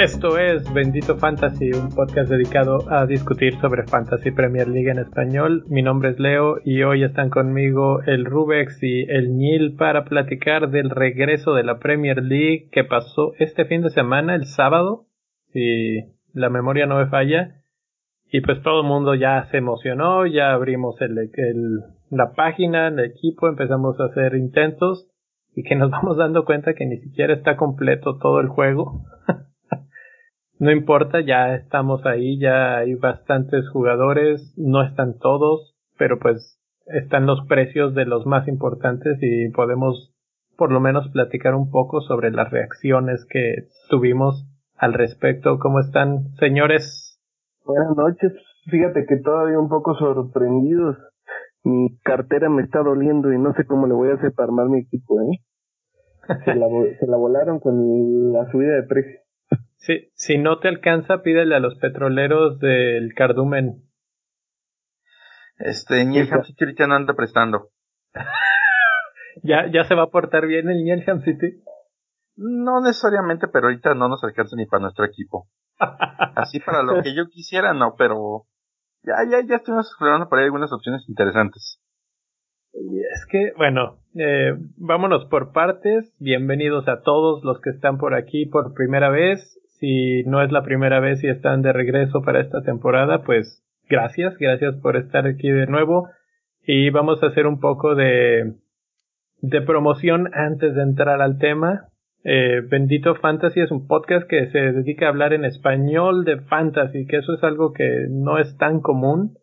Esto es Bendito Fantasy, un podcast dedicado a discutir sobre Fantasy Premier League en español. Mi nombre es Leo y hoy están conmigo el Rubex y el Nil para platicar del regreso de la Premier League que pasó este fin de semana, el sábado, si la memoria no me falla. Y pues todo el mundo ya se emocionó, ya abrimos el, la página, el equipo, empezamos a hacer intentos y que nos vamos dando cuenta que ni siquiera está completo todo el juego. no importa, ya estamos ahí, ya hay bastantes jugadores, no están todos, pero pues están los precios de los más importantes y podemos por lo menos platicar un poco sobre las reacciones que tuvimos al respecto. ¿Cómo están, señores? Buenas noches. Fíjate que todavía un poco sorprendidos. Mi cartera me está doliendo y no sé cómo le voy a hacer para armar mi equipo, ¿eh? Se la, se la volaron con la subida de precio. Si, si no te alcanza, pídele a los petroleros del cardumen. Este, Nielham City ahorita no anda prestando. ¿Ya, ¿Ya se va a portar bien el Nielham City? No necesariamente, pero ahorita no nos alcanza ni para nuestro equipo. Así para lo que yo quisiera, no, pero ya, ya, ya estuvimos explorando por ahí algunas opciones interesantes. Y es que, bueno, eh, vámonos por partes. Bienvenidos a todos los que están por aquí por primera vez si no es la primera vez y están de regreso para esta temporada, pues gracias, gracias por estar aquí de nuevo. Y vamos a hacer un poco de, de promoción antes de entrar al tema. Eh, Bendito Fantasy es un podcast que se dedica a hablar en español de fantasy, que eso es algo que no es tan común.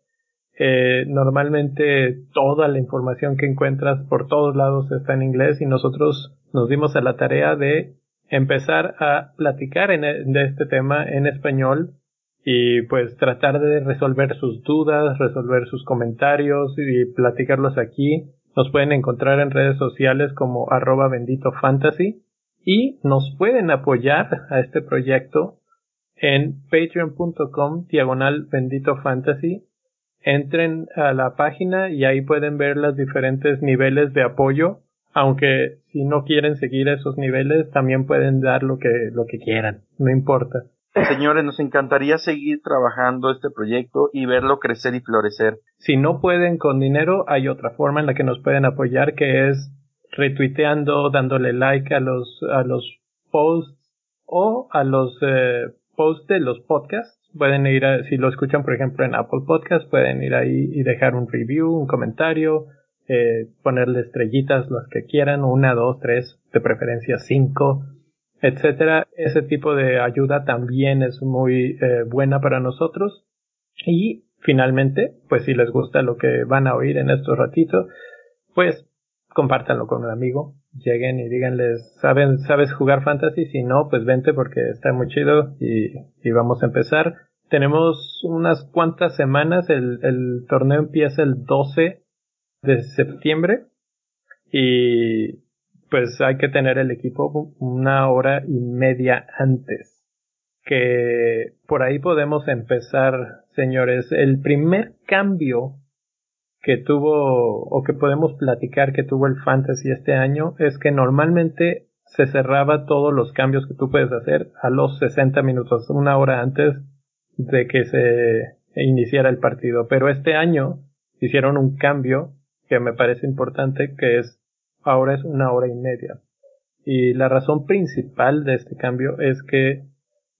Eh, normalmente toda la información que encuentras por todos lados está en inglés y nosotros nos dimos a la tarea de empezar a platicar e, de este tema en español y pues tratar de resolver sus dudas, resolver sus comentarios y platicarlos aquí. Nos pueden encontrar en redes sociales como arroba bendito fantasy y nos pueden apoyar a este proyecto en patreon.com diagonal bendito fantasy. Entren a la página y ahí pueden ver los diferentes niveles de apoyo aunque si no quieren seguir esos niveles también pueden dar lo que lo que quieran, no importa. Señores, nos encantaría seguir trabajando este proyecto y verlo crecer y florecer. Si no pueden con dinero, hay otra forma en la que nos pueden apoyar que es retuiteando, dándole like a los a los posts o a los eh, posts de los podcasts. Pueden ir a, si lo escuchan por ejemplo en Apple Podcasts, pueden ir ahí y dejar un review, un comentario, eh, ponerle estrellitas las que quieran, una, dos, tres, de preferencia cinco, etcétera. Ese tipo de ayuda también es muy eh, buena para nosotros. Y finalmente, pues si les gusta lo que van a oír en estos ratitos, pues compártanlo con un amigo, lleguen y díganles, ¿saben, ¿sabes jugar fantasy? Si no, pues vente porque está muy chido y, y vamos a empezar. Tenemos unas cuantas semanas, el, el torneo empieza el 12 de septiembre y pues hay que tener el equipo una hora y media antes. Que por ahí podemos empezar, señores. El primer cambio que tuvo o que podemos platicar que tuvo el fantasy este año es que normalmente se cerraba todos los cambios que tú puedes hacer a los 60 minutos, una hora antes de que se iniciara el partido. Pero este año hicieron un cambio que me parece importante, que es ahora es una hora y media. Y la razón principal de este cambio es que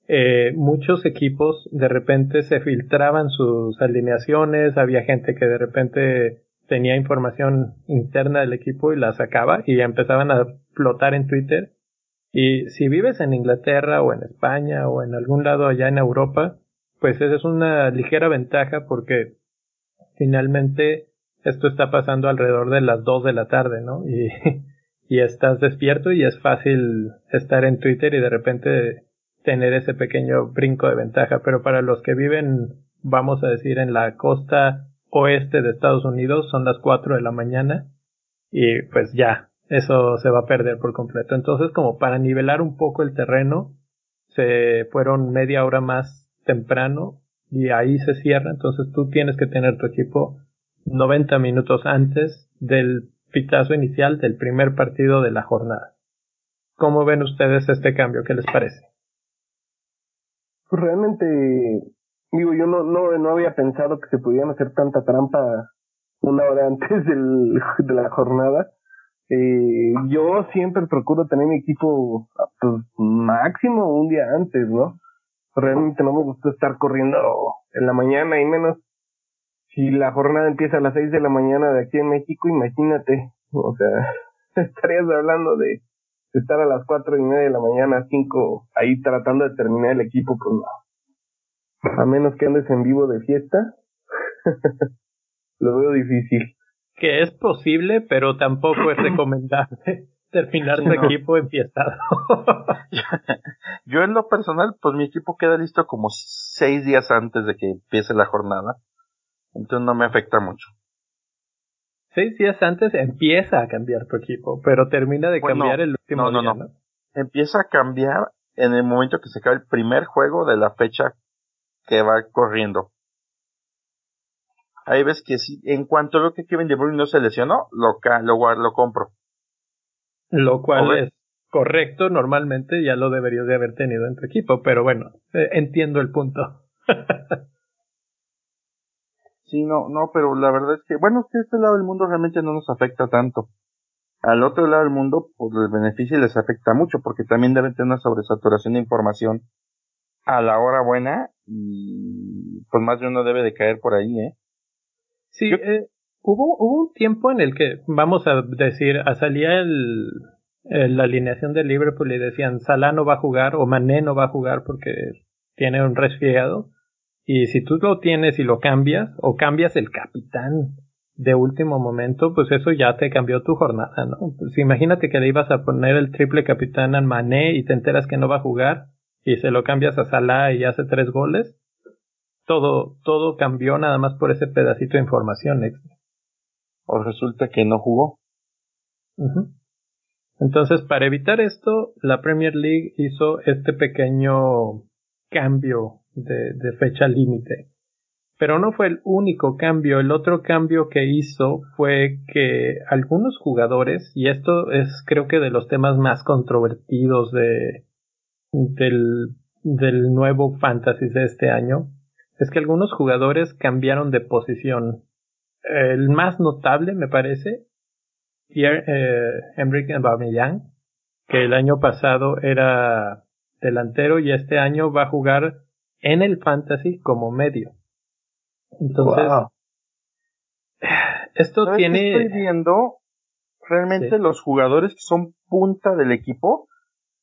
eh, muchos equipos de repente se filtraban sus alineaciones, había gente que de repente tenía información interna del equipo y la sacaba y empezaban a flotar en Twitter. Y si vives en Inglaterra o en España o en algún lado allá en Europa, pues esa es una ligera ventaja porque finalmente esto está pasando alrededor de las 2 de la tarde, ¿no? Y, y estás despierto y es fácil estar en Twitter y de repente tener ese pequeño brinco de ventaja. Pero para los que viven, vamos a decir, en la costa oeste de Estados Unidos, son las 4 de la mañana y pues ya, eso se va a perder por completo. Entonces, como para nivelar un poco el terreno, se fueron media hora más temprano y ahí se cierra, entonces tú tienes que tener tu equipo 90 minutos antes del pitazo inicial del primer partido de la jornada. ¿Cómo ven ustedes este cambio? ¿Qué les parece? Pues realmente, digo, yo no, no, no había pensado que se pudieran hacer tanta trampa una hora antes del, de la jornada. Eh, yo siempre procuro tener mi equipo pues, máximo un día antes, ¿no? Realmente no me gusta estar corriendo en la mañana y menos si la jornada empieza a las seis de la mañana de aquí en México, imagínate, o sea, estarías hablando de estar a las cuatro y media de la mañana, cinco, ahí tratando de terminar el equipo, pues no. A menos que andes en vivo de fiesta, lo veo difícil. Que es posible, pero tampoco es recomendable terminar tu equipo enfiestado. Yo en lo personal, pues mi equipo queda listo como seis días antes de que empiece la jornada. Entonces no me afecta mucho. Seis días antes empieza a cambiar tu equipo, pero termina de cambiar el último no, no, no. Empieza a cambiar en el momento que se acaba el primer juego de la fecha que va corriendo. Ahí ves que si, en cuanto veo que Kevin De Bruyne no se lesionó, lo, lo, lo compro. Lo cual es correcto, normalmente ya lo deberías de haber tenido en tu equipo, pero bueno, eh, entiendo el punto. sí, no, no, pero la verdad es que, bueno, es que este lado del mundo realmente no nos afecta tanto. Al otro lado del mundo, pues el beneficio les afecta mucho, porque también deben tener una sobresaturación de información a la hora buena y pues más de uno debe de caer por ahí, ¿eh? Sí, eh, hubo, hubo un tiempo en el que, vamos a decir, salía el, la alineación de Liverpool y decían Salah no va a jugar o Mané no va a jugar porque tiene un resfriado. Y si tú lo tienes y lo cambias, o cambias el capitán de último momento, pues eso ya te cambió tu jornada, ¿no? Pues imagínate que le ibas a poner el triple capitán a Mané y te enteras que no va a jugar y se lo cambias a Salah y hace tres goles. Todo, todo cambió nada más por ese pedacito de información extra o resulta que no jugó. Entonces, para evitar esto, la Premier League hizo este pequeño cambio de, fecha límite. Pero no fue el único cambio. El otro cambio que hizo fue que algunos jugadores, y esto es creo que de los temas más controvertidos de, del, del nuevo Fantasy de este año, es que algunos jugadores cambiaron de posición el más notable, me parece, Pierre eh, Emerick Aubameyang, que el año pasado era delantero y este año va a jugar en el fantasy como medio. Entonces, esto tiene. Estoy viendo realmente los jugadores que son punta del equipo,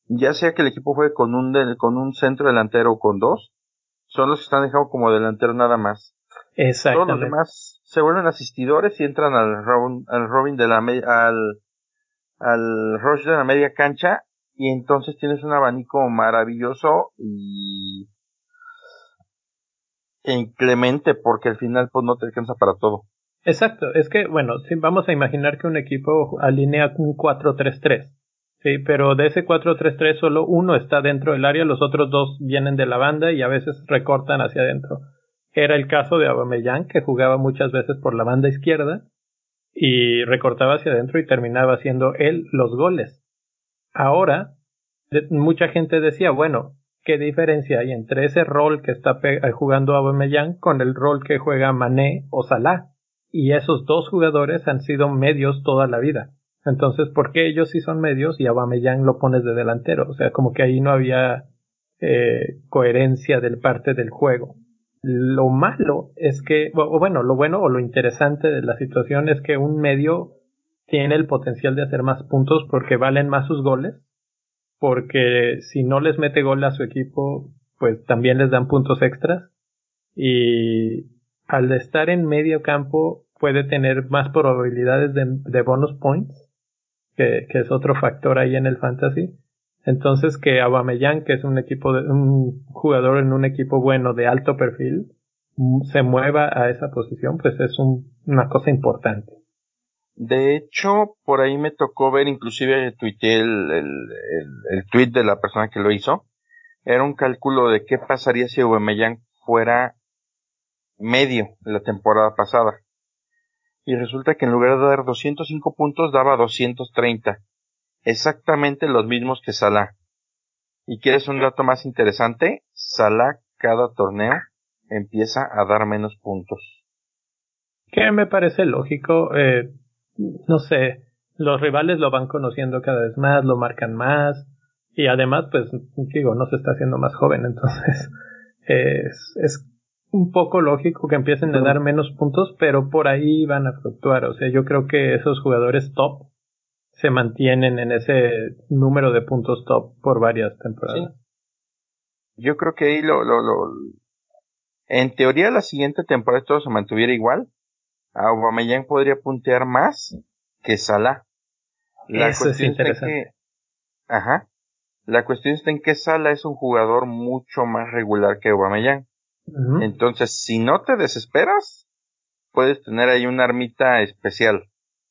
ya sea que el equipo juegue con un con un centro delantero o con dos, son los que están dejados como delantero nada más. Exactamente. Todos los demás se vuelven asistidores y entran al Robin, al Robin de la al, al Rush de la media cancha y entonces tienes un abanico maravilloso y inclemente porque al final pues no te alcanza para todo. Exacto, es que bueno, si vamos a imaginar que un equipo alinea un 4-3-3, sí, pero de ese 4-3-3 solo uno está dentro del área, los otros dos vienen de la banda y a veces recortan hacia adentro. Era el caso de Aubameyang, que jugaba muchas veces por la banda izquierda y recortaba hacia adentro y terminaba haciendo él los goles. Ahora, mucha gente decía, bueno, ¿qué diferencia hay entre ese rol que está eh, jugando Aubameyang con el rol que juega Mané o Salah? Y esos dos jugadores han sido medios toda la vida. Entonces, ¿por qué ellos sí son medios y Aubameyang lo pones de delantero? O sea, como que ahí no había eh, coherencia del parte del juego. Lo malo es que, o bueno, lo bueno o lo interesante de la situación es que un medio tiene el potencial de hacer más puntos porque valen más sus goles, porque si no les mete gol a su equipo, pues también les dan puntos extras y al estar en medio campo puede tener más probabilidades de, bonus points, que, es otro factor ahí en el fantasy. Entonces que Aubameyang, que es un equipo de, un jugador en un equipo bueno de alto perfil, se mueva a esa posición, pues es una cosa importante. De hecho, por ahí me tocó ver, inclusive tuiteé el, el, el, tweet de la persona que lo hizo. Era un cálculo de qué pasaría si Aubameyang fuera medio la temporada pasada. Y resulta que en lugar de dar 205 puntos daba 230. Exactamente los mismos que Salah. ¿Y quieres un dato más interesante? Salah cada torneo empieza a dar menos puntos. Que me parece lógico. Eh, no sé, los rivales lo van conociendo cada vez más, lo marcan más. Y además, pues, digo, no se está haciendo más joven, entonces es, es un poco lógico que empiecen a dar menos puntos, pero por ahí van a fluctuar. O sea, yo creo que esos jugadores top se mantienen en ese número de puntos top por varias temporadas. Yo creo que ahí lo, lo, lo, en teoría la siguiente temporada todo se mantuviera igual. Aubameyang podría puntear más que Salah. La Eso es interesante. ajá. La cuestión está en que Sala es un jugador mucho más regular que Aubameyang. Entonces, si no te desesperas, puedes tener ahí una armita especial.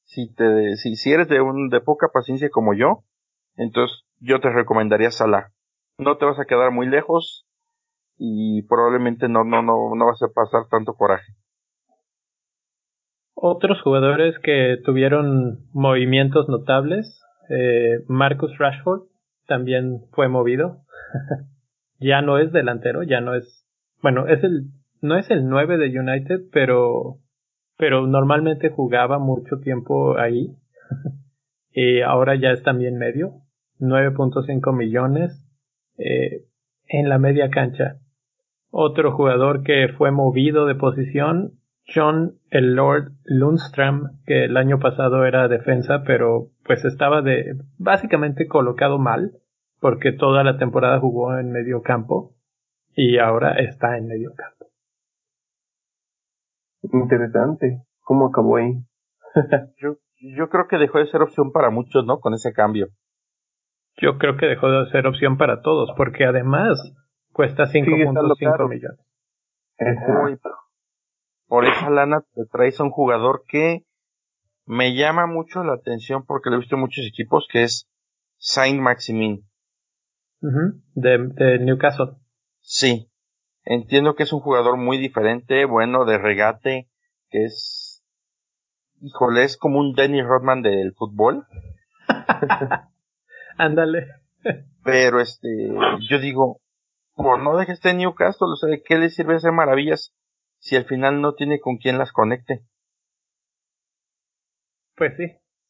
Si te, si, si eres de un, de poca paciencia como yo, entonces yo te recomendaría Sala. No te vas a quedar muy lejos y probablemente no, no, no, no vas a pasar tanto coraje. Otros jugadores que tuvieron movimientos notables, eh, Marcus Rashford, también fue movido. ya no es delantero, ya no es, bueno, es el, no es el 9 de United, pero, pero normalmente jugaba mucho tiempo ahí. y ahora ya es también medio, 9.5 millones eh, en la media cancha. Otro jugador que fue movido de posición, John el Lord Lundstrom, que el año pasado era defensa, pero pues estaba de básicamente colocado mal porque toda la temporada jugó en medio campo y ahora está en medio campo. Interesante. ¿Cómo acabó ahí? yo, yo creo que dejó de ser opción para muchos, ¿no? Con ese cambio. Yo creo que dejó de ser opción para todos, porque además cuesta 5.5 millones. Por esa lana te traes a un jugador que me llama mucho la atención porque lo he visto en muchos equipos, que es Saint Maximin. de, Newcastle. Sí, entiendo que es un jugador muy diferente, bueno, de regate, que es, híjole, es como un Danny Rodman del fútbol. Ándale. Pero este, yo digo, por no dejes este Newcastle, o sea, ¿de qué le sirve hacer maravillas si al final no tiene con quién las conecte? Pues sí,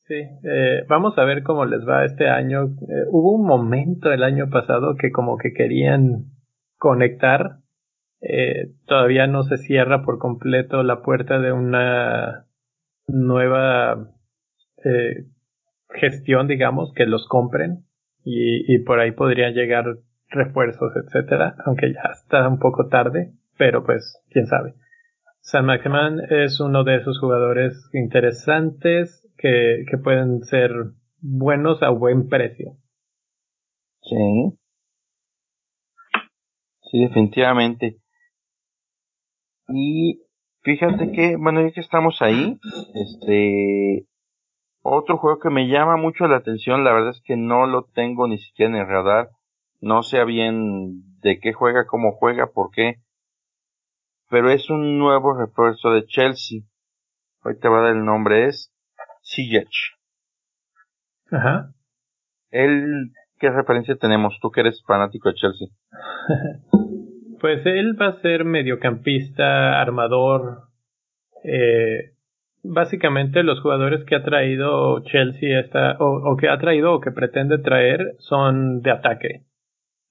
sí. Eh, vamos a ver cómo les va este año. Eh, hubo un momento el año pasado que como que querían conectar. Eh, todavía no se cierra por completo la puerta de una nueva gestión, digamos, que los compren y, y por ahí podrían llegar refuerzos, etcétera, aunque ya está un poco tarde, pero pues quién sabe. San Maximan es uno de esos jugadores interesantes que, que pueden ser buenos a buen precio. Sí. Sí, definitivamente. Y fíjate que, bueno, ya que estamos ahí, este, otro juego que me llama mucho la atención, la verdad es que no lo tengo ni siquiera en el radar, no sé bien de qué juega, cómo juega, por qué, pero es un nuevo refuerzo de Chelsea. Hoy te va a dar el nombre, es Ziyech. Ajá. Él, ¿qué referencia tenemos? Tú que eres fanático de Chelsea. pues él va a ser mediocampista, armador. Eh, básicamente los jugadores que ha traído Chelsea esta, o, o, que ha traído o que pretende traer son de ataque.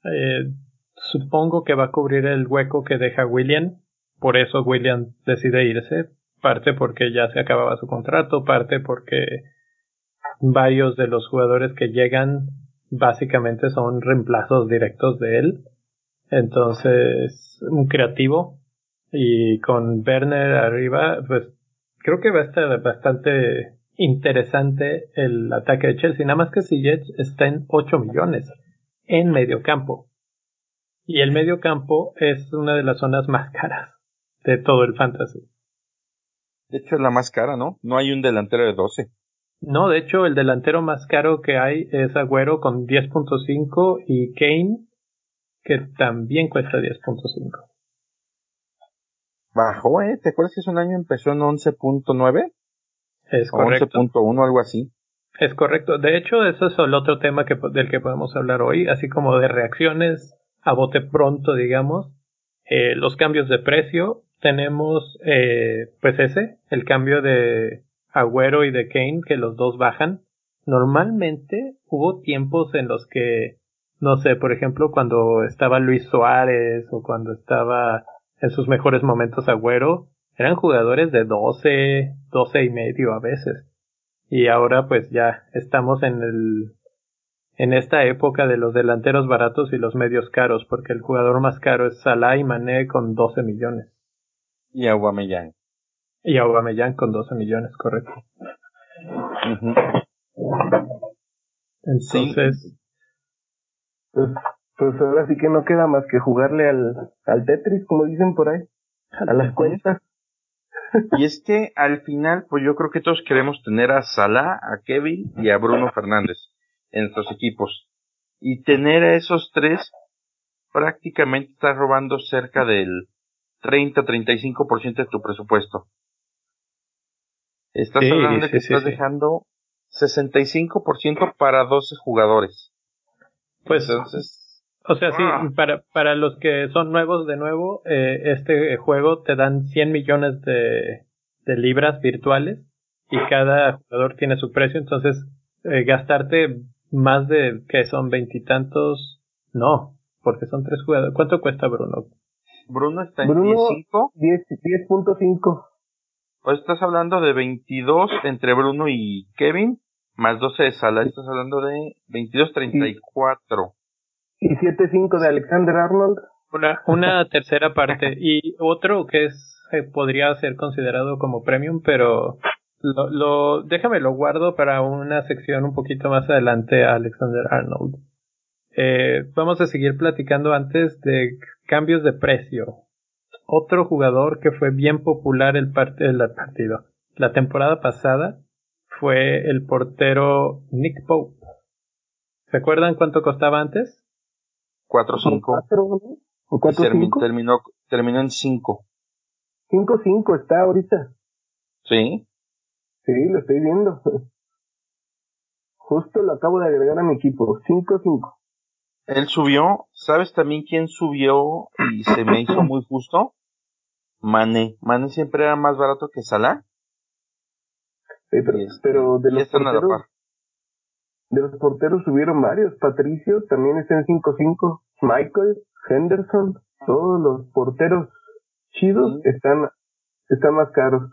Eh, supongo que va a cubrir el hueco que deja William por eso William decide irse, parte porque ya se acababa su contrato, parte porque varios de los jugadores que llegan básicamente son reemplazos directos de él. Entonces, un creativo y con Werner arriba, pues creo que va a estar bastante interesante el ataque de Chelsea. Nada más que Jets está en 8 millones en medio campo. Y el medio campo es una de las zonas más caras de todo el fantasy. De hecho es la más cara, ¿no? No hay un delantero de 12. No, de hecho el delantero más caro que hay es Agüero con 10.5 y Kane que también cuesta 10.5. bajó, ¿eh? ¿Te acuerdas que hace un año empezó en 11.9? Es correcto. 11.1, algo así. Es correcto. De hecho, eso es el otro tema que, del que podemos hablar hoy, así como de reacciones a bote pronto, digamos. Eh, los cambios de precio. Tenemos, eh, pues ese, el cambio de Agüero y de Kane, que los dos bajan. Normalmente hubo tiempos en los que, no sé, por ejemplo, cuando estaba Luis Suárez o cuando estaba en sus mejores momentos Agüero, eran jugadores de 12, 12 y medio a veces. Y ahora pues ya estamos en el en esta época de los delanteros baratos y los medios caros, porque el jugador más caro es Salah y Mané con 12 millones. Y Aubameyang. Y Aubameyang con 12 millones, correcto. Entonces, pues, pues ahora sí que no queda más que jugarle al, al Tetris, como dicen por ahí, a las cuentas. Y es que al final, pues yo creo que todos queremos tener a Salah, a Kevin y a Bruno Fernández en nuestros equipos. Y tener a esos tres prácticamente está robando cerca del 30-35% de tu presupuesto. Estás hablando de que estás dejando 65% para 12 jugadores. Pues entonces o sea, sí, ah. para, para los que son nuevos de nuevo, eh, este juego te dan 100 millones de, de libras virtuales y cada jugador tiene su precio, entonces eh, gastarte más de que son veintitantos, no, porque son tres jugadores. ¿Cuánto cuesta Bruno? Bruno está en 10.5. 10.5. Pues estás hablando de 22 entre Bruno y Kevin, más 12 de Sala, estás hablando de 22.34 y 7.5 de Alexander Arnold. Una, una tercera parte. Y otro que es eh, podría ser considerado como premium, pero lo, lo, déjame lo guardo para una sección un poquito más adelante Alexander Arnold. Eh, vamos a seguir platicando antes de cambios de precio. Otro jugador que fue bien popular el, el partido la temporada pasada fue el portero Nick Pope. ¿Se acuerdan cuánto costaba antes? 4-5. ¿O 4-5? Terminó, terminó en 5. 5-5 está ahorita. Sí. Sí, lo estoy viendo. Justo lo acabo de agregar a mi equipo. 5-5. Él subió. ¿Sabes también quién subió y se me hizo muy justo? Mane. Mane siempre era más barato que Salah. Sí, pero, este, pero de los porteros, de los porteros subieron varios. Patricio también está en 5-5. Michael, Henderson, todos los porteros chidos están, están más caros.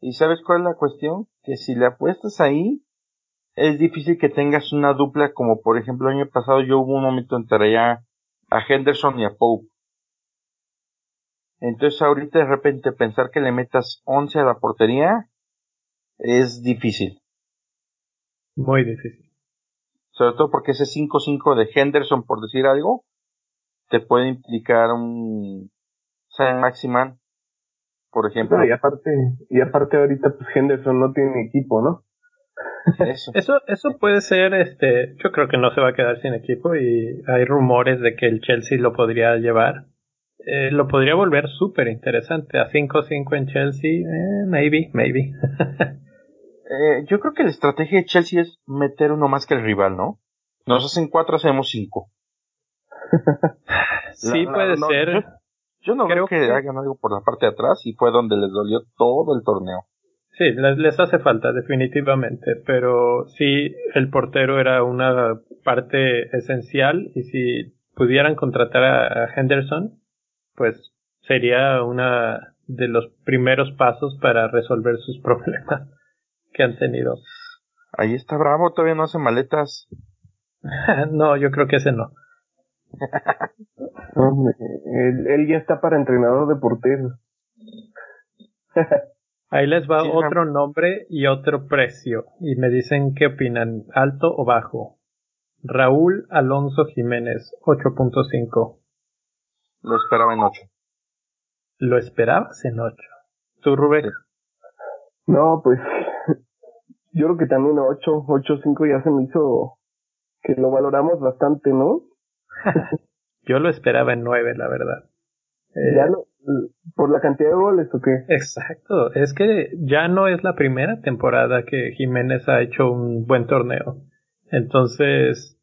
¿Y sabes cuál es la cuestión? Que si le apuestas ahí, es difícil que tengas una dupla como por ejemplo el año pasado yo hubo un momento entre ya a Henderson y a Pope. Entonces ahorita de repente pensar que le metas 11 a la portería es difícil. Muy difícil sobre todo porque ese 5-5 de Henderson, por decir algo, te puede implicar un San Maximan, por ejemplo. y aparte, y aparte ahorita pues Henderson no tiene equipo, ¿no? Eso. eso, eso puede ser, este, yo creo que no se va a quedar sin equipo y hay rumores de que el Chelsea lo podría llevar. Eh, lo podría volver súper interesante. A 5-5 en Chelsea, eh, maybe, maybe. Eh, yo creo que la estrategia de Chelsea es meter uno más que el rival, ¿no? Nos hacen cuatro, hacemos cinco. sí, puede ser. Yo, no creo que, hagan algo por la parte de atrás y fue donde les dolió todo el torneo. Sí, les, les hace falta, definitivamente, pero sí, el portero era una parte esencial y si pudieran contratar a Henderson, pues sería una de los primeros pasos para resolver sus problemas que han tenido. Ahí está Bravo, todavía no hace maletas. no, yo creo que ese no. él, ya está para entrenador de porteros. Ahí les va otro nombre y otro precio. Y me dicen qué opinan, alto o bajo. Raúl Alonso Jiménez, 8.5. Lo esperaba en 8. ¿Lo esperabas en 8? ¿Tú, Rubén? No, pues yo creo que también 8, 8, 5 ya se me hizo que lo valoramos bastante, ¿no? yo lo esperaba en 9, la verdad. Eh, ya, no, por la cantidad de goles o qué? Exacto, es que ya no es la primera temporada que Jiménez ha hecho un buen torneo. Entonces,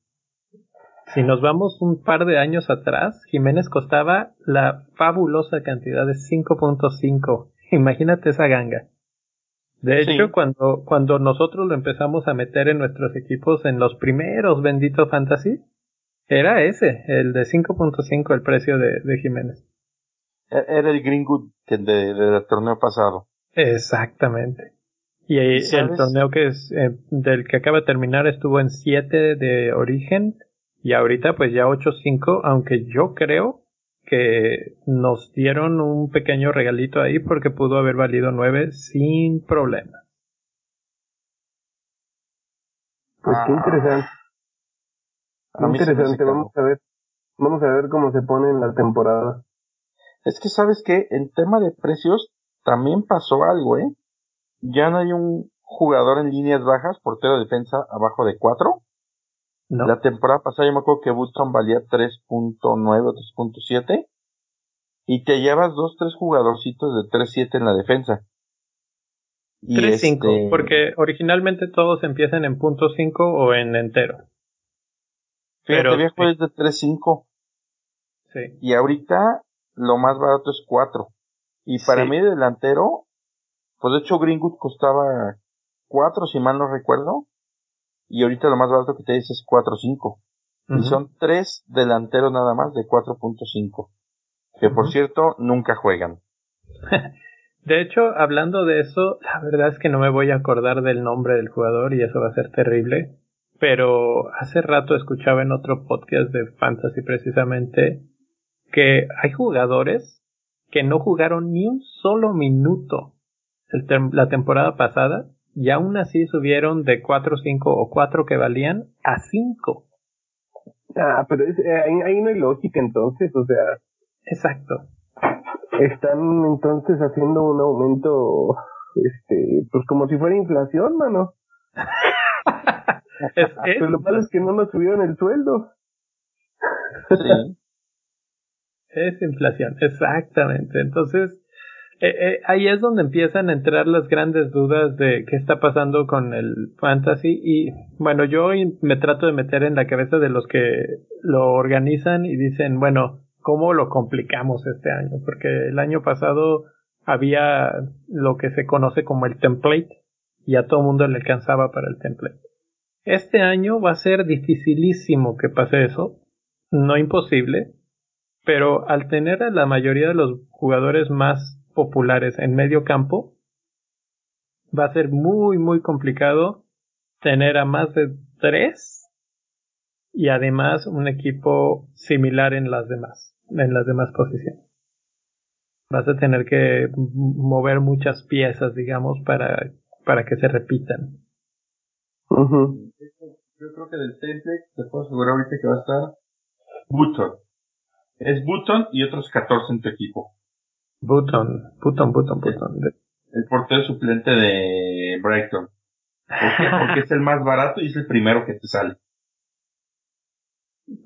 si nos vamos un par de años atrás, Jiménez costaba la fabulosa cantidad de 5.5. Imagínate esa ganga. De hecho, cuando, cuando nosotros lo empezamos a meter en nuestros equipos en los primeros benditos fantasy, era ese, el de 5.5 el precio de, de Jiménez. E-, era el Greenwood del de, torneo pasado. Exactamente. Y el torneo que es eh, del que acaba de terminar estuvo en 7 de origen y ahorita pues ya 8.5, aunque yo creo que nos dieron un pequeño regalito ahí porque pudo haber valido 9 sin problema. Pues qué interesante. Qué interesante, vamos a ver. Vamos a ver cómo se pone en la temporada. Es que sabes que en tema de precios también pasó algo, ¿eh? Ya no hay un jugador en líneas bajas, portero de defensa abajo de 4. La temporada pasada yo me acuerdo que Button valía 3.9 o 3.7 y te llevas dos, tres jugadorcitos de 3.7 en la defensa. 3.5, este... porque originalmente todos empiezan en punto .5 o en entero. Pero viejo es de 3.5. Sí. Y ahorita lo más barato es 4. Y para mí delantero, pues de hecho Greenwood costaba 4 si mal no recuerdo. Y ahorita lo más barato que te dice es 4 o 5. Y son 3 delanteros nada más de 4.5. Que por cierto, nunca juegan. de hecho, hablando de eso, la verdad es que no me voy a acordar del nombre del jugador y eso va a ser terrible. Pero hace rato escuchaba en otro podcast de Fantasy precisamente que hay jugadores que no jugaron ni un solo minuto la temporada pasada y aún así subieron de 4, 5 o 4 que valían a 5. Ah, pero es, eh, ahí, no hay lógica entonces, o sea. Exacto. Están entonces haciendo un aumento, este, pues como si fuera inflación, mano. pero lo malo es que no nos subieron el sueldo. Sí. Es inflación, exactamente. Entonces, eh, eh, ahí es donde empiezan a entrar las grandes dudas de qué está pasando con el fantasy y bueno, yo me trato de meter en la cabeza de los que lo organizan y dicen, bueno, ¿cómo lo complicamos este año? Porque el año pasado había lo que se conoce como el template y a todo mundo le alcanzaba para el template. Este año va a ser dificilísimo que pase eso, no imposible, pero al tener a la mayoría de los jugadores más populares en medio campo, va a ser muy, muy complicado tener a más de tres y además un equipo similar en las demás, en las demás posiciones. Vas a tener que mover muchas piezas, digamos, para, para que se repitan. Yo creo que del template te puedo asegurar ahorita que va a estar Button. Es Button y otros 14 en tu equipo. Button, Button, Button, Button. El, portero suplente de Brighton. ¿Por qué? Porque es el más barato y es el primero que te sale.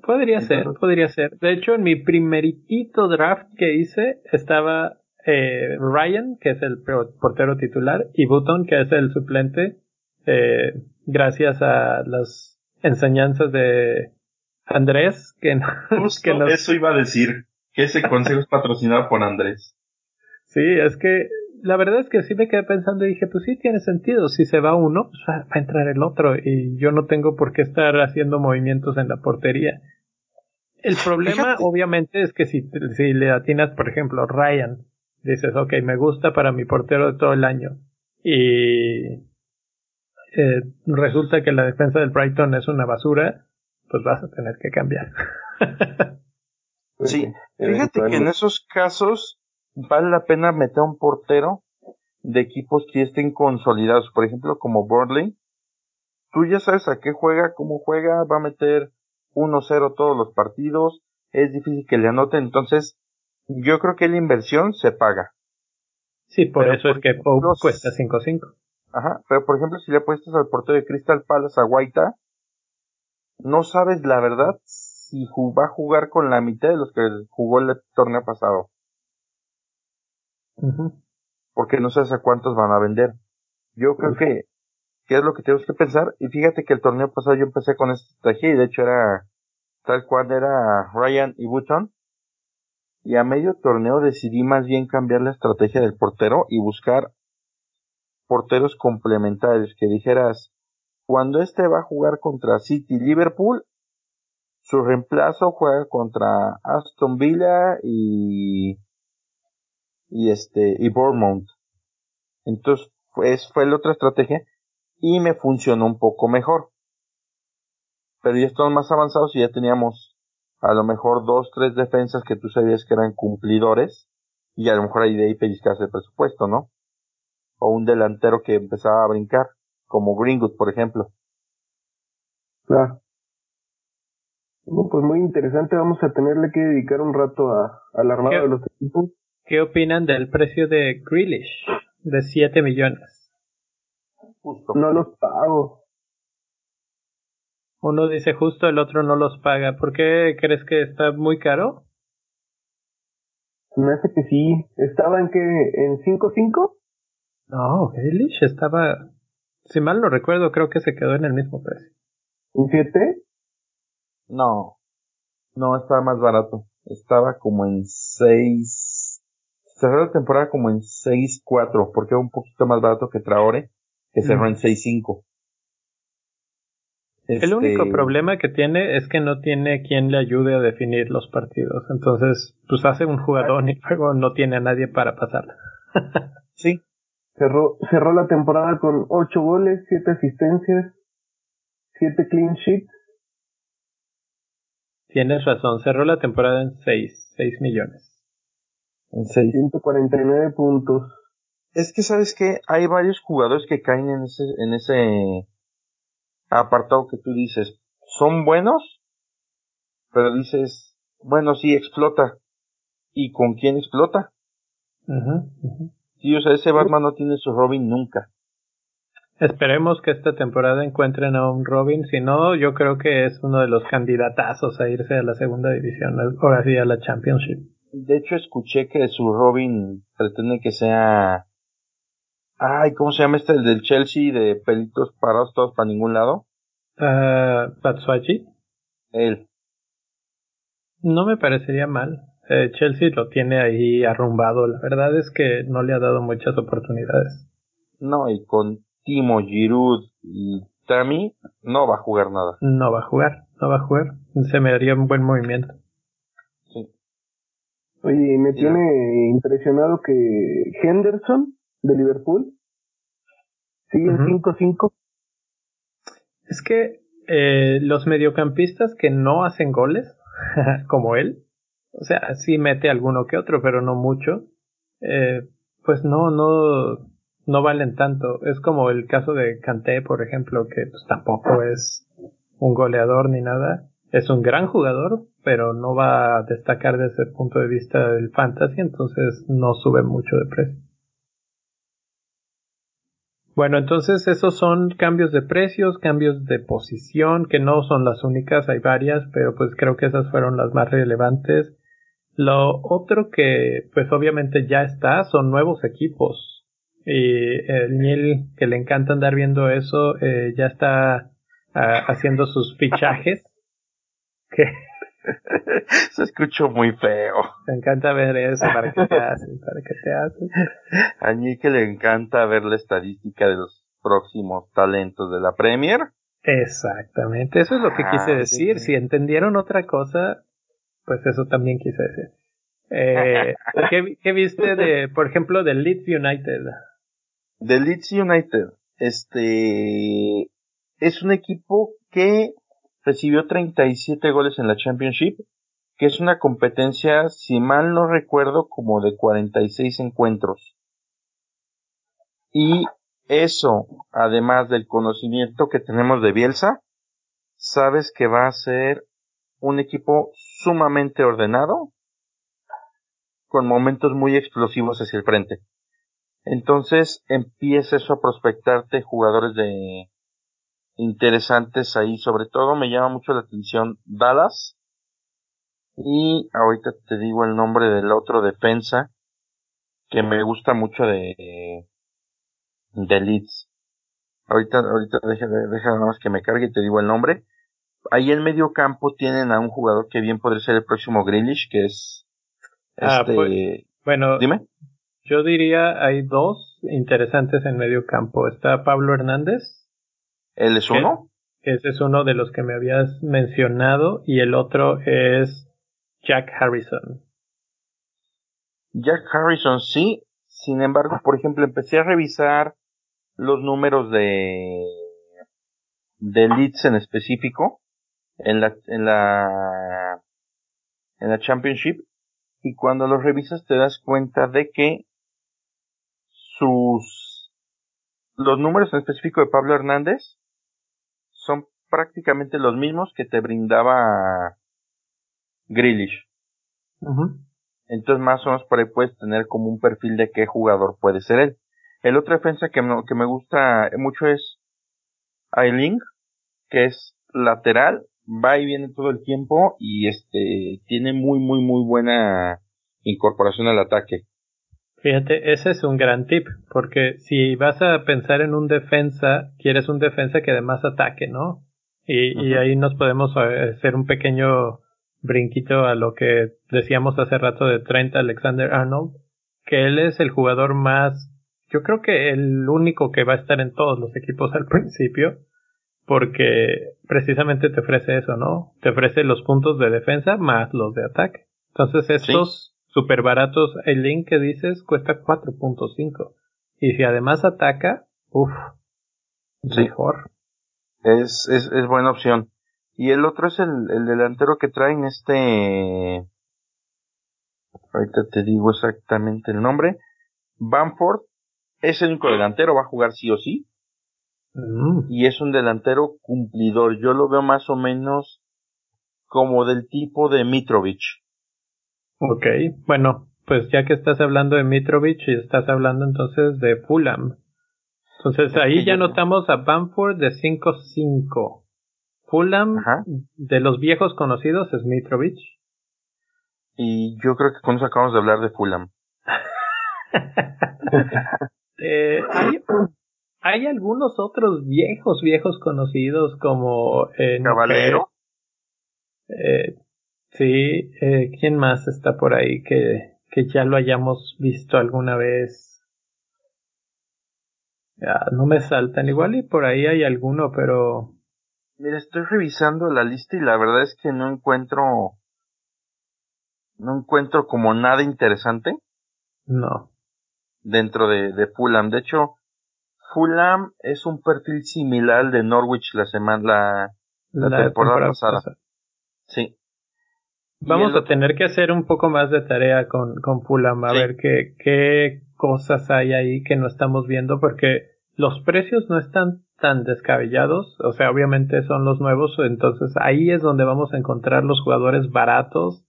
Podría ser, podría ser. De hecho, en mi primeritito draft que hice estaba eh, Ryan, que es el portero titular, y Button, que es el suplente, eh, gracias a las enseñanzas de Andrés, que, Justo eso iba a decir, que ese consejo es patrocinado por Andrés. Sí, es que la verdad es que sí me quedé pensando y dije, pues sí tiene sentido, si se va uno, pues va, a entrar el otro y yo no tengo por qué estar haciendo movimientos en la portería. El problema obviamente es que si, si le atinas, por ejemplo, Ryan, dices, ok, me gusta para mi portero de todo el año y eh, resulta que la defensa del Brighton es una basura, pues vas a tener que cambiar. sí, fíjate que en esos casos vale la pena meter un portero de equipos que estén consolidados, por ejemplo como Burnley. Tú ya sabes a qué juega, cómo juega, va a meter 1-0 todos los partidos, es difícil que le anote, entonces yo creo que la inversión se paga. Sí, por eso es que Pope cuesta 5-5. Ajá, pero por ejemplo si le apuestas al portero de Crystal Palace a Guaita, no sabes la verdad si va a jugar con la mitad de los que jugó el torneo pasado. Porque no sabes a cuántos van a vender. Yo creo que, que es lo que tenemos que pensar. Y fíjate que el torneo pasado yo empecé con esta estrategia y de hecho era tal cual era Ryan y Button. Y a medio torneo decidí más bien cambiar la estrategia del portero y buscar porteros complementarios que dijeras, cuando este va a jugar contra City Liverpool, su reemplazo juega contra Aston Villa y y este y Bournemouth. Entonces, pues fue la otra estrategia y me funcionó un poco mejor. Pero ya estamos más avanzados y ya teníamos a lo mejor dos, tres defensas que tú sabías que eran cumplidores y a lo mejor ahí de ahí pellizcarse el presupuesto, ¿no? O un delantero que empezaba a brincar, como Greenwood, por ejemplo. Claro. pues muy interesante, vamos a tenerle que dedicar un rato a, al armado de los equipos. ¿Qué opinan del precio de Grealish? De 7 millones. Justo. No los pago. Uno dice justo, el otro no los paga. ¿Por qué crees que está muy caro? Me hace que sí. ¿Estaba en qué? ¿En 5.5? No, Grealish estaba... Si mal no recuerdo, creo que se quedó en el mismo precio. ¿En 7? No. No, estaba más barato. Estaba como en 6 cerró la temporada como en 6-4, porque era un poquito más barato que Traore, que cerró en 6-5. El único este, problema que tiene es que no tiene quien le ayude a definir los partidos. Entonces, pues hace un jugador y luego no tiene a nadie para pasarla. sí. Cerró, cerró la temporada con 8 goles, 7 asistencias, 7 clean sheets. Tienes razón, cerró la temporada en 6, 6 millones. En 649 puntos. Es que sabes que hay varios jugadores que caen en ese, en ese apartado que tú dices. Son buenos, pero dices, bueno, sí, explota. ¿Y con quién explota? Sí, o sea, ese Batman no tiene su Robin nunca. Esperemos que esta temporada encuentren a un Robin, si no, yo creo que es uno de los candidatazos a irse a la segunda división, ahora sí a la Championship. De hecho, escuché que su Robin pretende que sea. Ay, ¿cómo se llama este? El del Chelsea de pelitos parados todos para ningún lado. Uh, Él. No me parecería mal. Eh, Chelsea lo tiene ahí arrumbado. La verdad es que no le ha dado muchas oportunidades. No, y con Timo, Giroud y Tammy no va a jugar nada. No va a jugar, no va a jugar. Se me haría un buen movimiento. Oye, me tiene impresionado que Henderson de Liverpool sigue en 5-5. Es que eh, los mediocampistas que no hacen goles, como él, o sea, sí mete alguno que otro, pero no mucho, eh, pues no, no, no valen tanto. Es como el caso de Kanté, por ejemplo, que pues tampoco es un goleador ni nada. Es un gran jugador, pero no va a destacar desde el punto de vista del fantasy, entonces no sube mucho de precio. Bueno, entonces esos son cambios de precios, cambios de posición, que no son las únicas, hay varias, pero pues creo que esas fueron las más relevantes. Lo otro que pues obviamente ya está son nuevos equipos. Y el Niel que le encanta andar viendo eso, eh, ya está ah, haciendo sus fichajes. Que Se escuchó muy feo. Me encanta ver eso, para que te hacen, para que te hacen. A mí que le encanta ver la estadística de los próximos talentos de la Premier. Exactamente, eso es lo que quise ah, decir. Si entendieron otra cosa, pues eso también quise decir. Eh, ¿qué, ¿Qué viste de, por ejemplo, de Leeds United? De Leeds United, este, es un equipo que recibió 37 goles en la Championship, que es una competencia, si mal no recuerdo, como de 46 encuentros. Y eso, además del conocimiento que tenemos de Bielsa, sabes que va a ser un equipo sumamente ordenado, con momentos muy explosivos hacia el frente. Entonces empieza eso a prospectarte jugadores de, interesantes ahí. Sobre todo me llama mucho la atención Dallas. Y ahorita te digo el nombre del otro defensa que me gusta mucho de, de Leeds. Ahorita, ahorita deja, deja nada más que me cargue y te digo el nombre. Ahí en medio campo tienen a un jugador que bien podría ser el próximo Grealish, que es Ah, este, pues, bueno, dime. yo diría hay dos interesantes en medio campo. Está Pablo Hernández, ¿Él es uno? ese es uno de los que me habías mencionado, y el otro es Jack Harrison. Jack Harrison sí, sin embargo, por ejemplo, empecé a revisar los números de de Leeds en específico en la en la en la Championship y cuando los revisas te das cuenta de que sus los números en específico de Pablo Hernández son prácticamente los mismos que te brindaba Grealish. Entonces más o menos por ahí puedes tener como un perfil de qué jugador puede ser él. El otro defensa que me, que me gusta mucho es Ailing, que es lateral, va y viene todo el tiempo y este tiene muy muy muy buena incorporación al ataque. Fíjate, ese es un gran tip, porque si vas a pensar en un defensa, quieres un defensa que además ataque, ¿no? Y, y ahí nos podemos eh, hacer un pequeño brinquito a lo que decíamos hace rato de Trent Alexander Arnold, que él es el jugador más, yo creo que el único que va a estar en todos los equipos al principio, porque precisamente te ofrece eso, ¿no? Te ofrece los puntos de defensa más los de ataque. Entonces estos super baratos, el link que dices cuesta 4.5. Y si además ataca, uff, Sí. mejor. Es, es, es buena opción. Y el otro es el, el delantero que traen este... Ahorita te digo exactamente el nombre. Bamford es el único delantero, va a jugar sí o sí. Mm, Y es un delantero cumplidor. Yo lo veo más o menos como del tipo de Mitrovic. ok, bueno, pues ya que estás hablando de Mitrovic y estás hablando entonces de Fulham. Entonces Es ahí ya notamos a Bamford de 5.5. Fulham, Ajá. de los viejos conocidos, es Mitrovic. Y yo creo que con eso acabamos de hablar de Fulham. Eh, hay, hay algunos otros viejos, viejos conocidos como eh, Caballero. eh, sí, eh, ¿quién más está por ahí que, que ya lo hayamos visto alguna vez? Ya, no me saltan igual y por ahí hay alguno, pero Mira, estoy revisando la lista y la verdad es que no encuentro, no encuentro como nada interesante no. dentro de, de Fulham. De hecho, Fulham es un perfil similar al de Norwich la semana, la, La temporada pasada. sí. Vamos a otro- tener que hacer un poco más de tarea con, con Fulham, a Sí. ver qué, qué cosas hay ahí que no estamos viendo, porque los precios no están tan descabellados, o sea, obviamente son los nuevos, entonces ahí es donde vamos a encontrar los jugadores baratos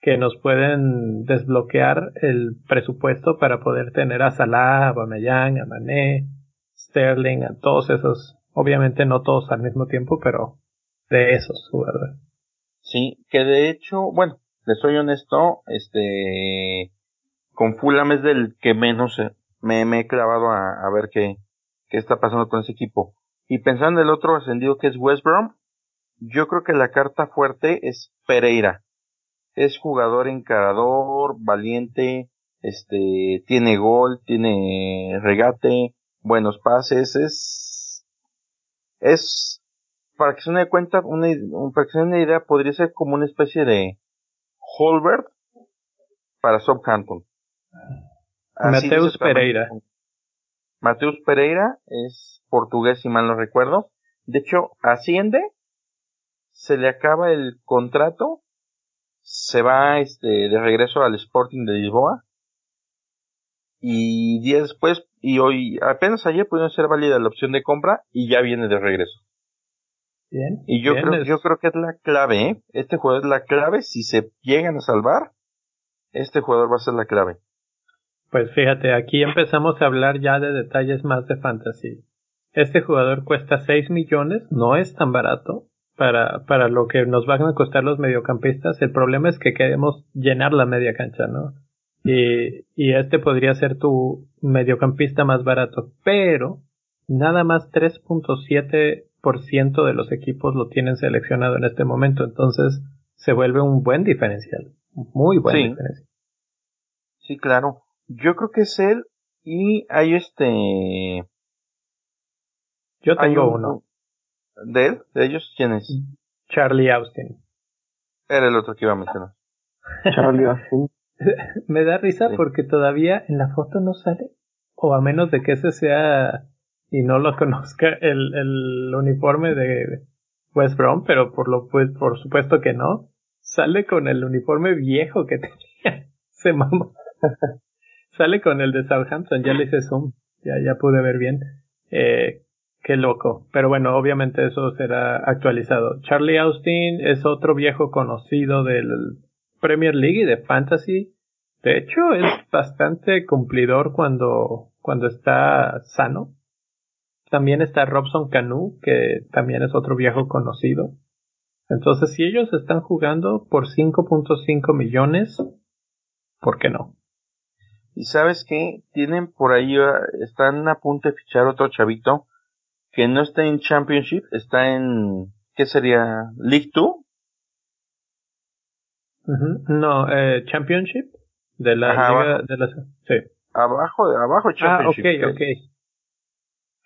que nos pueden desbloquear el presupuesto para poder tener a Salah, a Aubameyang, a Mané, Sterling, todos esos, obviamente no todos al mismo tiempo, pero de esos jugadores. Sí, que de hecho, bueno, le soy honesto, este, con Fulham es del que menos eh, me, he clavado a, a ver qué, qué está pasando con ese equipo. Y pensando en el otro ascendido que es West Brom, yo creo que la carta fuerte es Pereira. Es jugador encarador, valiente, este, tiene gol, tiene regate, buenos pases, es, es, para que se den cuenta, una, para que se den una idea, podría ser como una especie de Holbert para Southampton. Mateus. Pereira. Mateus Pereira es portugués, si mal no recuerdo. De hecho, asciende, se le acaba el contrato, se va este, de regreso al Sporting de Lisboa. Y días después, y hoy, apenas ayer pudieron ser válida la opción de compra y ya viene de regreso. Bien. Y yo bien, creo, es- yo creo que es la clave, ¿eh? Este jugador es la clave. Si se llegan a salvar, este jugador va a ser la clave. Pues fíjate, aquí empezamos a hablar ya de detalles más de fantasy. Este jugador cuesta 6 millones, no es tan barato para, para lo que nos van a costar los mediocampistas. El problema es que queremos llenar la media cancha, ¿no? Y, y este podría ser tu mediocampista más barato, pero nada más 3.7% de los equipos lo tienen seleccionado en este momento, entonces se vuelve un buen diferencial, muy buen diferencial. Sí, claro. Yo creo que es él y hay este... Yo tengo uno. ¿De él? ¿De ellos quién es? Charlie Austin. Era el otro que iba a mencionar. Charlie Austin. Me da risa porque todavía en la foto no sale. O a menos de que ese sea y no lo conozca el, el uniforme de West Brom, pero por lo pues por supuesto que no. Sale con el uniforme viejo que tenía. Se mamó. sale con el de Southampton, ya le hice zoom, ya, ya pude ver bien. Eh, qué loco. Pero bueno, obviamente eso será actualizado. Charlie Austin es otro viejo conocido del Premier League y de Fantasy. De hecho, es bastante cumplidor cuando, cuando está sano. También está Robson Canu, que también es otro viejo conocido. Entonces, si ellos están jugando por 5.5 millones, ¿por qué no? Y sabes qué, tienen por ahí, ah, están a punto de fichar otro chavito que no está en Championship, está en, ¿qué sería? League 2. No, eh, Championship de la liga de la sí. Abajo, abajo Championship. Ah, ok, ok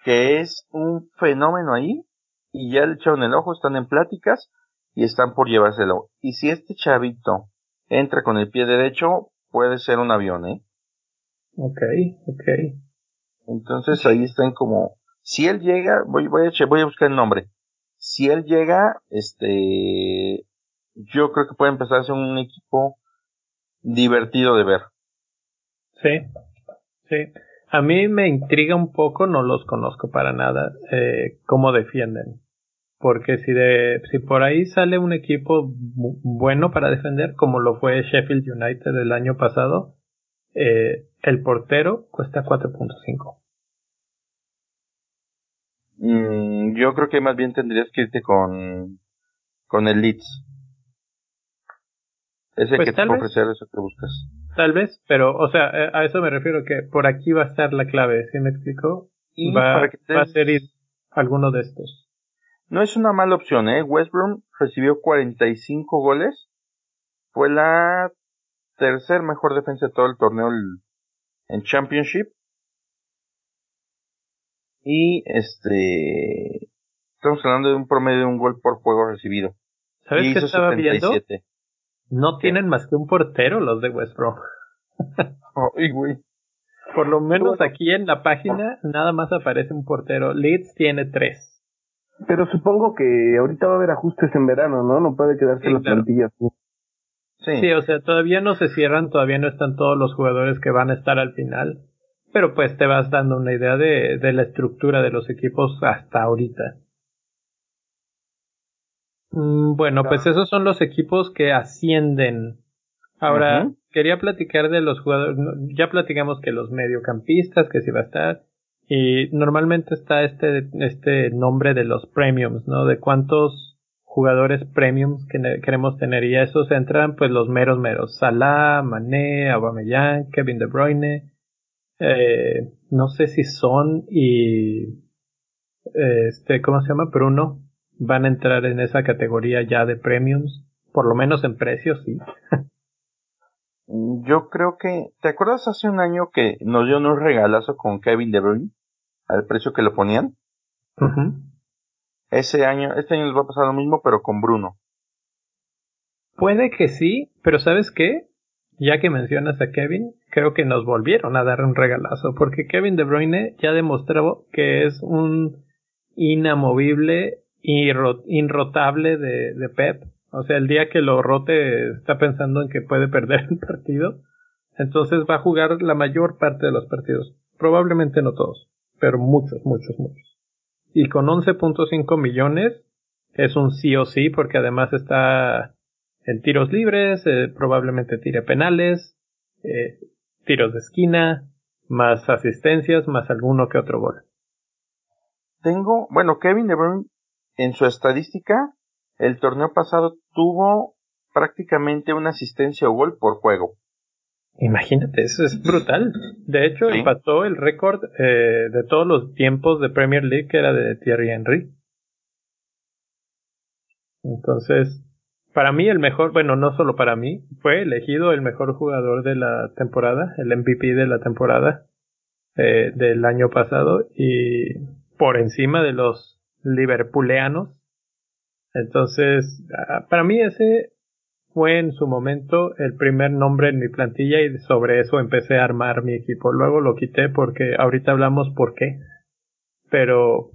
que es un fenómeno ahí y ya le echaron el ojo, están en pláticas y están por llevárselo. Y si este chavito entra con el pie derecho, puede ser un avión, ¿eh? Ok, ok. Entonces ahí están como, si él llega, voy, voy, a, voy a buscar el nombre. Si él llega, este, yo creo que puede empezar a ser un equipo divertido de ver. Sí, sí. A mí me intriga un poco, no los conozco para nada, eh, cómo defienden. Porque si, de, si por ahí sale un equipo bueno para defender, como lo fue Sheffield United el año pasado, eh, el portero cuesta 4.5. Mm, yo creo que más bien tendrías que irte con, con el Leeds. Ese pues que te puede ofrecer eso que buscas. Tal vez, pero, o sea, eh, a eso me refiero que por aquí va a estar la clave, ¿sí me explico? Y va, va a ser ir alguno de estos. No es una mala opción, ¿eh? West Brom recibió 45 goles. Fue la tercer mejor defensa de todo el torneo en Championship. Y este. Estamos hablando de un promedio de un gol por juego recibido. ¿Sabes qué estaba viendo? No tienen más que un portero los de West Brom. Ay, güey. Por lo menos aquí en la página nada más aparece un portero. Leeds tiene tres. Pero supongo que ahorita va a haber ajustes en verano, ¿no? No puede quedarse sí, la plantilla así. Sí. sí, o sea, todavía no se cierran, todavía no están todos los jugadores que van a estar al final. Pero pues te vas dando una idea de, de la estructura de los equipos hasta ahorita. Mm, bueno, pues esos son los equipos que ascienden. Ahora, quería platicar de los jugadores. Ya platicamos que los mediocampistas, que si va a estar. Y normalmente está este, este nombre de los premiums, ¿no? De cuántos jugadores premiums que queremos tener. Y a esos entran, pues, los meros meros. Salah, Mané, Aubameyang, Kevin De Bruyne. Eh, no sé si son y. Este, ¿cómo se llama? Bruno van a entrar en esa categoría ya de premiums, por lo menos en precios, sí. Yo creo que, ¿te acuerdas hace un año que nos dio un regalazo con Kevin De Bruyne al precio que lo ponían? Ese año, este año les va a pasar lo mismo, pero con Bruno. Puede que sí, pero ¿sabes qué? Ya que mencionas a Kevin, creo que nos volvieron a dar un regalazo, porque Kevin De Bruyne ya demostró que es un inamovible inrotable de, de Pep. O sea, el día que lo rote está pensando en que puede perder el partido. Entonces va a jugar la mayor parte de los partidos. Probablemente no todos, pero muchos, muchos, muchos. Y con 11.5 millones es un sí o sí porque además está en tiros libres, eh, probablemente tire penales, eh, tiros de esquina, más asistencias, más alguno que otro gol. Tengo, bueno, Kevin De Bruyne en su estadística, el torneo pasado tuvo prácticamente una asistencia o gol por juego. Imagínate, eso es brutal. De hecho, empató el récord eh, de todos los tiempos de Premier League que era de Thierry Henry. Entonces, para mí el mejor, bueno, no solo para mí, fue elegido el mejor jugador de la temporada, el MVP de la temporada eh, del año pasado y por encima de los liverpuleanos. Entonces, ah, para mí ese fue en su momento el primer nombre en mi plantilla y sobre eso empecé a armar mi equipo. Luego lo quité porque ahorita hablamos por qué. Pero,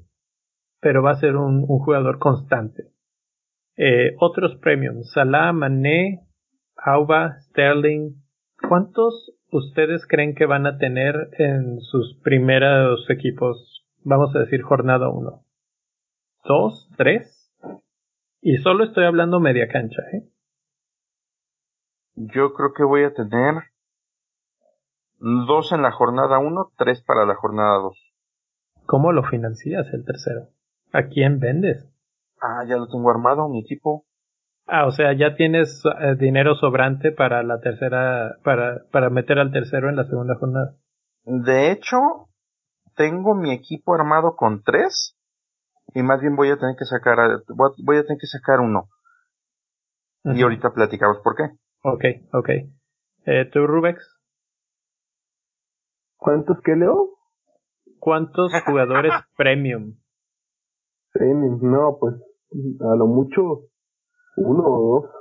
pero va a ser un, jugador constante. Eh, otros premios. Salah, Mané, Auba, Sterling. ¿Cuántos ustedes creen que van a tener en sus primeros equipos? Vamos a decir jornada uno. ¿Dos? ¿Tres? Y solo estoy hablando media cancha, ¿eh? Yo creo que voy a tener dos en la jornada 1, tres para la jornada 2. ¿Cómo lo financias el tercero? ¿A quién vendes? Ah, ya lo tengo armado, mi equipo. Ah, o sea, ya tienes eh, dinero sobrante para la tercera, para, para meter al tercero en la segunda jornada. De hecho, tengo mi equipo armado con tres y más bien voy a tener que sacar, voy a tener que sacar uno. Y ahorita platicamos por qué. Ok, ok. Eh, ¿Tú, Rubex? ¿Cuántos que leo? ¿Cuántos jugadores premium? Premium, no, pues a lo mucho uno o dos.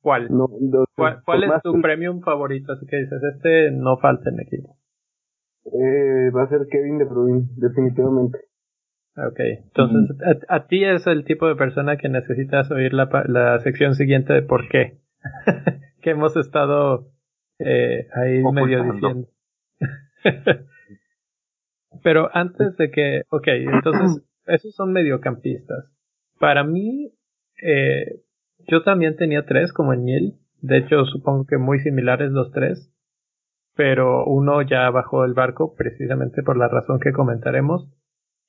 ¿Cuál? No, ¿Cuál, es tu premium favorito? Así que dices, este no falta en equipo. Eh, va a ser Kevin De Bruyne, definitivamente. Ok, entonces a, ti es el tipo de persona que necesitas oír la, la sección siguiente de por qué, que hemos estado eh, ahí medio diciendo. Pero antes de que, ok, entonces esos son mediocampistas. Para mí, eh, yo también tenía tres como en Neil, de hecho supongo que muy similares los tres, pero uno ya bajó el barco precisamente por la razón que comentaremos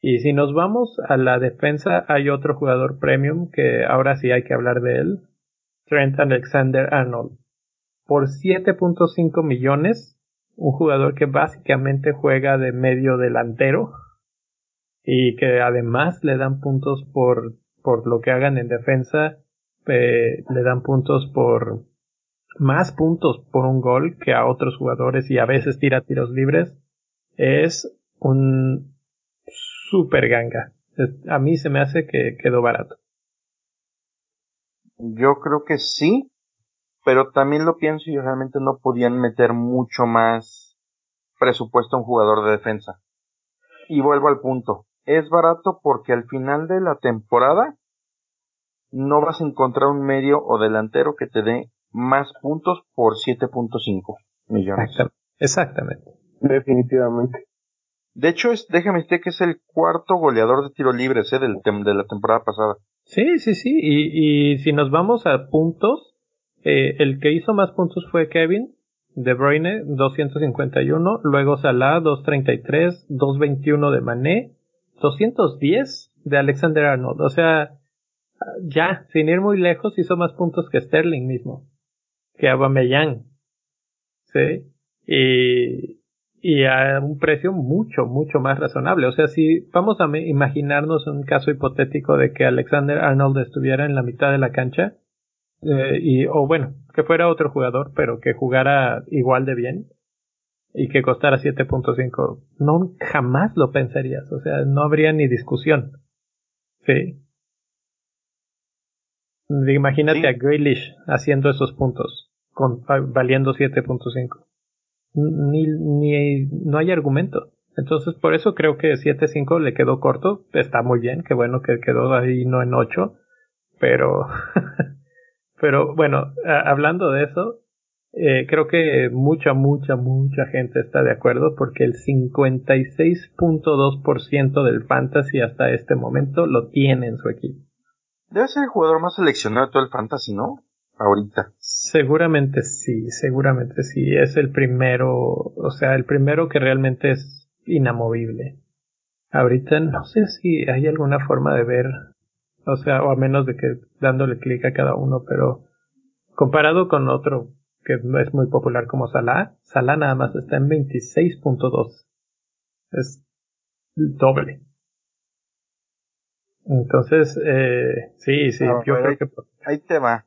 y si nos vamos a la defensa, hay otro jugador premium que ahora sí hay que hablar de él, Trent Alexander Arnold. Por 7.5 millones, un jugador que básicamente juega de medio delantero y que además le dan puntos por, por lo que hagan en defensa, eh, le dan puntos por más puntos por un gol que a otros jugadores y a veces tira tiros libres. Es un super ganga. A mí se me hace que quedó barato. Yo creo que sí, pero también lo pienso y realmente no podían meter mucho más presupuesto a un jugador de defensa. Y vuelvo al punto. Es barato porque al final de la temporada no vas a encontrar un medio o delantero que te dé más puntos por 7.5 millones. Exactamente. Definitivamente. De hecho, es, déjame decir que es el cuarto goleador de tiro libres ¿eh? Del de la temporada pasada. Sí, sí, sí. Y, y si nos vamos a puntos, eh, el que hizo más puntos fue Kevin De Bruyne, 251. Luego Salah, 233. 221 de Mané. 210 de Alexander Arnold. O sea, ya, sin ir muy lejos, hizo más puntos que Sterling mismo. Que Aubameyang. Sí. Y, y a un precio mucho, mucho más razonable. O sea, si vamos a imaginarnos un caso hipotético de que Alexander Arnold estuviera en la mitad de la cancha, eh, y, o bueno, que fuera otro jugador, pero que jugara igual de bien y que costara 7.5, no jamás lo pensarías, o sea, no habría ni discusión. Sí. Imagínate a Grealish haciendo esos puntos, con, valiendo 7.5 ni, ni no hay argumento. Entonces, por eso creo que 7-5 le quedó corto. Está muy bien, qué bueno que quedó ahí no en 8. Pero, pero bueno, hablando de eso, eh, creo que mucha, mucha, mucha gente está de acuerdo porque el 56.2% del fantasy hasta este momento lo tiene en su equipo. Debe ser el jugador más seleccionado de todo el fantasy, ¿no? Ahorita. Seguramente sí, seguramente sí. Es el primero, o sea, el primero que realmente es inamovible. Ahorita no sé si hay alguna forma de ver, o sea, o a menos de que dándole clic a cada uno, pero comparado con otro que es muy popular como Salah, Salah nada más está en 26.2. Es doble. Entonces, eh, sí, sí, yo creo ahí, que... Ahí te va.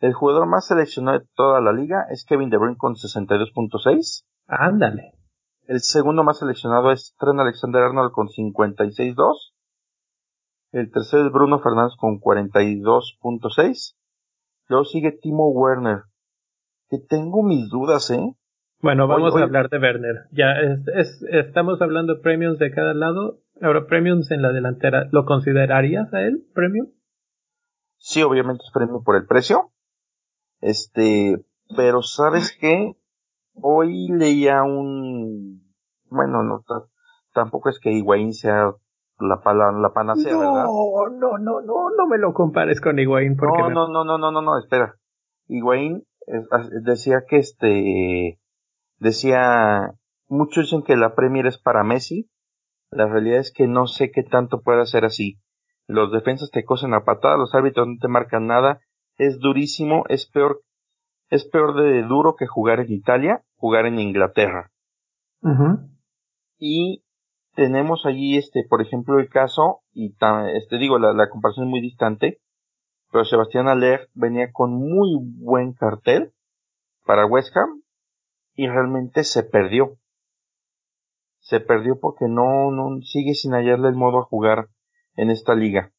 El jugador más seleccionado de toda la liga es Kevin De Bruyne con 62.6. Ándale. El segundo más seleccionado es Trent Alexander-Arnold con 56.2. El tercero es Bruno Fernández con 42.6. Luego sigue Timo Werner. Que tengo mis dudas, ¿eh? Bueno, vamos Oye, a oye. hablar de Werner. Ya es, es- estamos hablando de premiums de cada lado. Ahora, premiums en la delantera. ¿Lo considerarías a él, premium? Sí, obviamente es premio por el precio. Este, pero ¿sabes qué? Hoy leía un, bueno, no, ta- tampoco es que Higuaín sea la, pala, la panacea, ¿verdad? No, no, no, no, no me lo compares con Higuaín porque No, no, no, no, no, no, no, espera. Higuaín decía que este, decía, muchos dicen que la Premier es para Messi. La realidad es que no sé qué tanto puede ser así. Los defensas te cosen a patada, los árbitros no te marcan nada. Es durísimo, es peor, es peor de duro que jugar en Italia, jugar en Inglaterra. Y tenemos allí, este, por ejemplo, el caso, y ta- este, digo, la, la comparación es muy distante, pero Sebastián Aller venía con muy buen cartel para West Ham y realmente se perdió. Se perdió porque no, no sigue sin hallarle el modo a jugar en esta liga.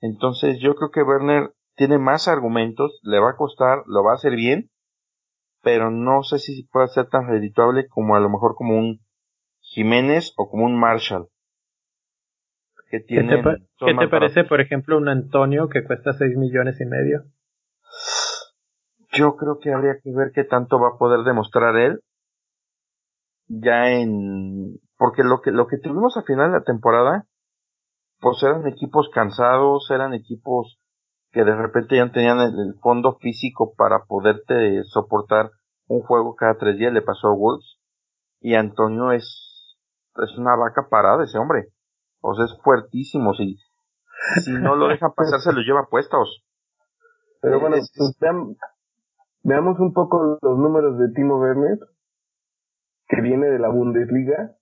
Entonces yo creo que Werner tiene más argumentos, le va a costar, lo va a hacer bien, pero no sé si puede ser tan redituable como a lo mejor como un Jiménez o como un Marshall. Que ¿Qué te, tienen, qué te parece, por ejemplo, un Antonio que cuesta 6 millones y medio? Yo creo que habría que ver qué tanto va a poder demostrar él ya en porque lo que lo que tuvimos a final de la temporada pues eran equipos cansados, eran equipos que de repente ya no tenían el, el fondo físico para poderte soportar un juego cada tres días, le pasó a Wolves y Antonio es es una vaca parada ese hombre, o sea es fuertísimo, si si no lo dejan pasar se los lleva puestos. Pero bueno, Es- pues veam- veamos un poco los números de Timo Werner, que viene de la Bundesliga.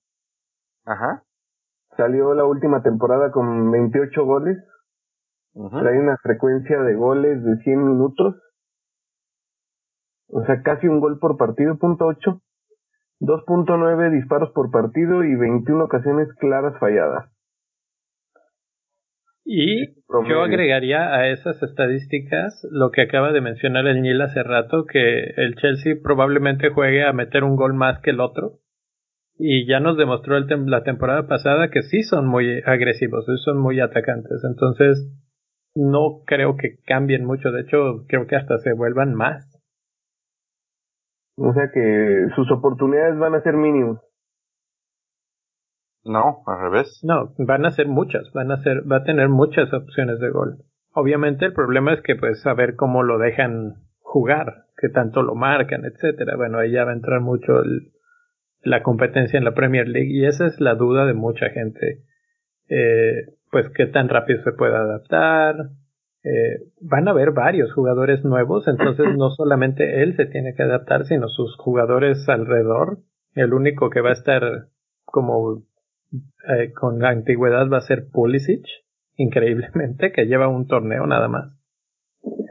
Ajá. Salió la última temporada con 28 goles, trae una frecuencia de goles de 100 minutos, o sea, casi un gol por partido, punto 8, 2.9 disparos por partido y 21 ocasiones claras falladas. Y yo agregaría a esas estadísticas lo que acaba de mencionar el Nil hace rato, que el Chelsea probablemente juegue a meter un gol más que el otro. Y ya nos demostró el tem- la temporada pasada que sí son muy agresivos, sí son muy atacantes. Entonces, no creo que cambien mucho. De hecho, creo que hasta se vuelvan más. O sea que sus oportunidades van a ser mínimas. No, al revés. No, van a ser muchas, van a ser, va a tener muchas opciones de gol. Obviamente el problema es que pues saber cómo lo dejan jugar, que tanto lo marcan, etcétera. Bueno, ahí ya va a entrar mucho el- la competencia en la Premier League y esa es la duda de mucha gente. Eh, pues qué tan rápido se puede adaptar. Eh, van a haber varios jugadores nuevos, entonces no solamente él se tiene que adaptar, sino sus jugadores alrededor. El único que va a estar como eh, con la antigüedad va a ser Pulisic, increíblemente, que lleva un torneo nada más.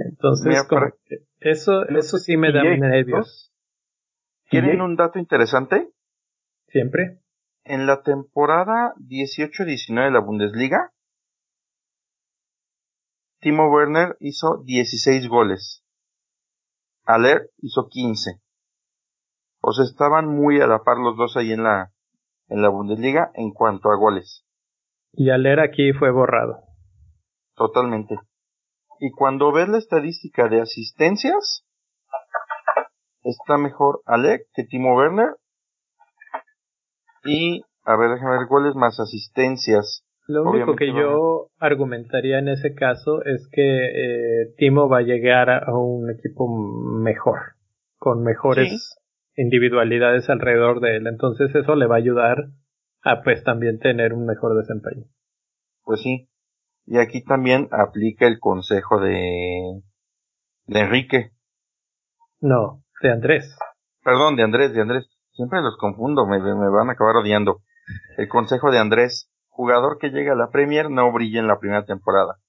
Entonces, Mira, como para- que eso, eso sí me da nervios. ¿Quieren un dato interesante? Siempre. En la temporada 18-19 de la Bundesliga, Timo Werner hizo 16 goles. Aller hizo 15. O sea, estaban muy a la par los dos ahí en la, en la Bundesliga en cuanto a goles. Y al leer aquí fue borrado. Totalmente. Y cuando ves la estadística de asistencias, está mejor Alec que Timo Werner. Y, a ver, déjame ver goles más asistencias. Lo único Obviamente que yo argumentaría en ese caso es que eh, Timo va a llegar a, a un equipo mejor, con mejores individualidades alrededor de él. Entonces eso le va a ayudar a pues también tener un mejor desempeño. Pues sí. Y aquí también aplica el consejo de, de Enrique. No, de Andrés. Perdón, de Andrés, de Andrés. Siempre los confundo, me, me van a acabar odiando. El consejo de Andrés, jugador que llega a la Premier no brilla en la primera temporada.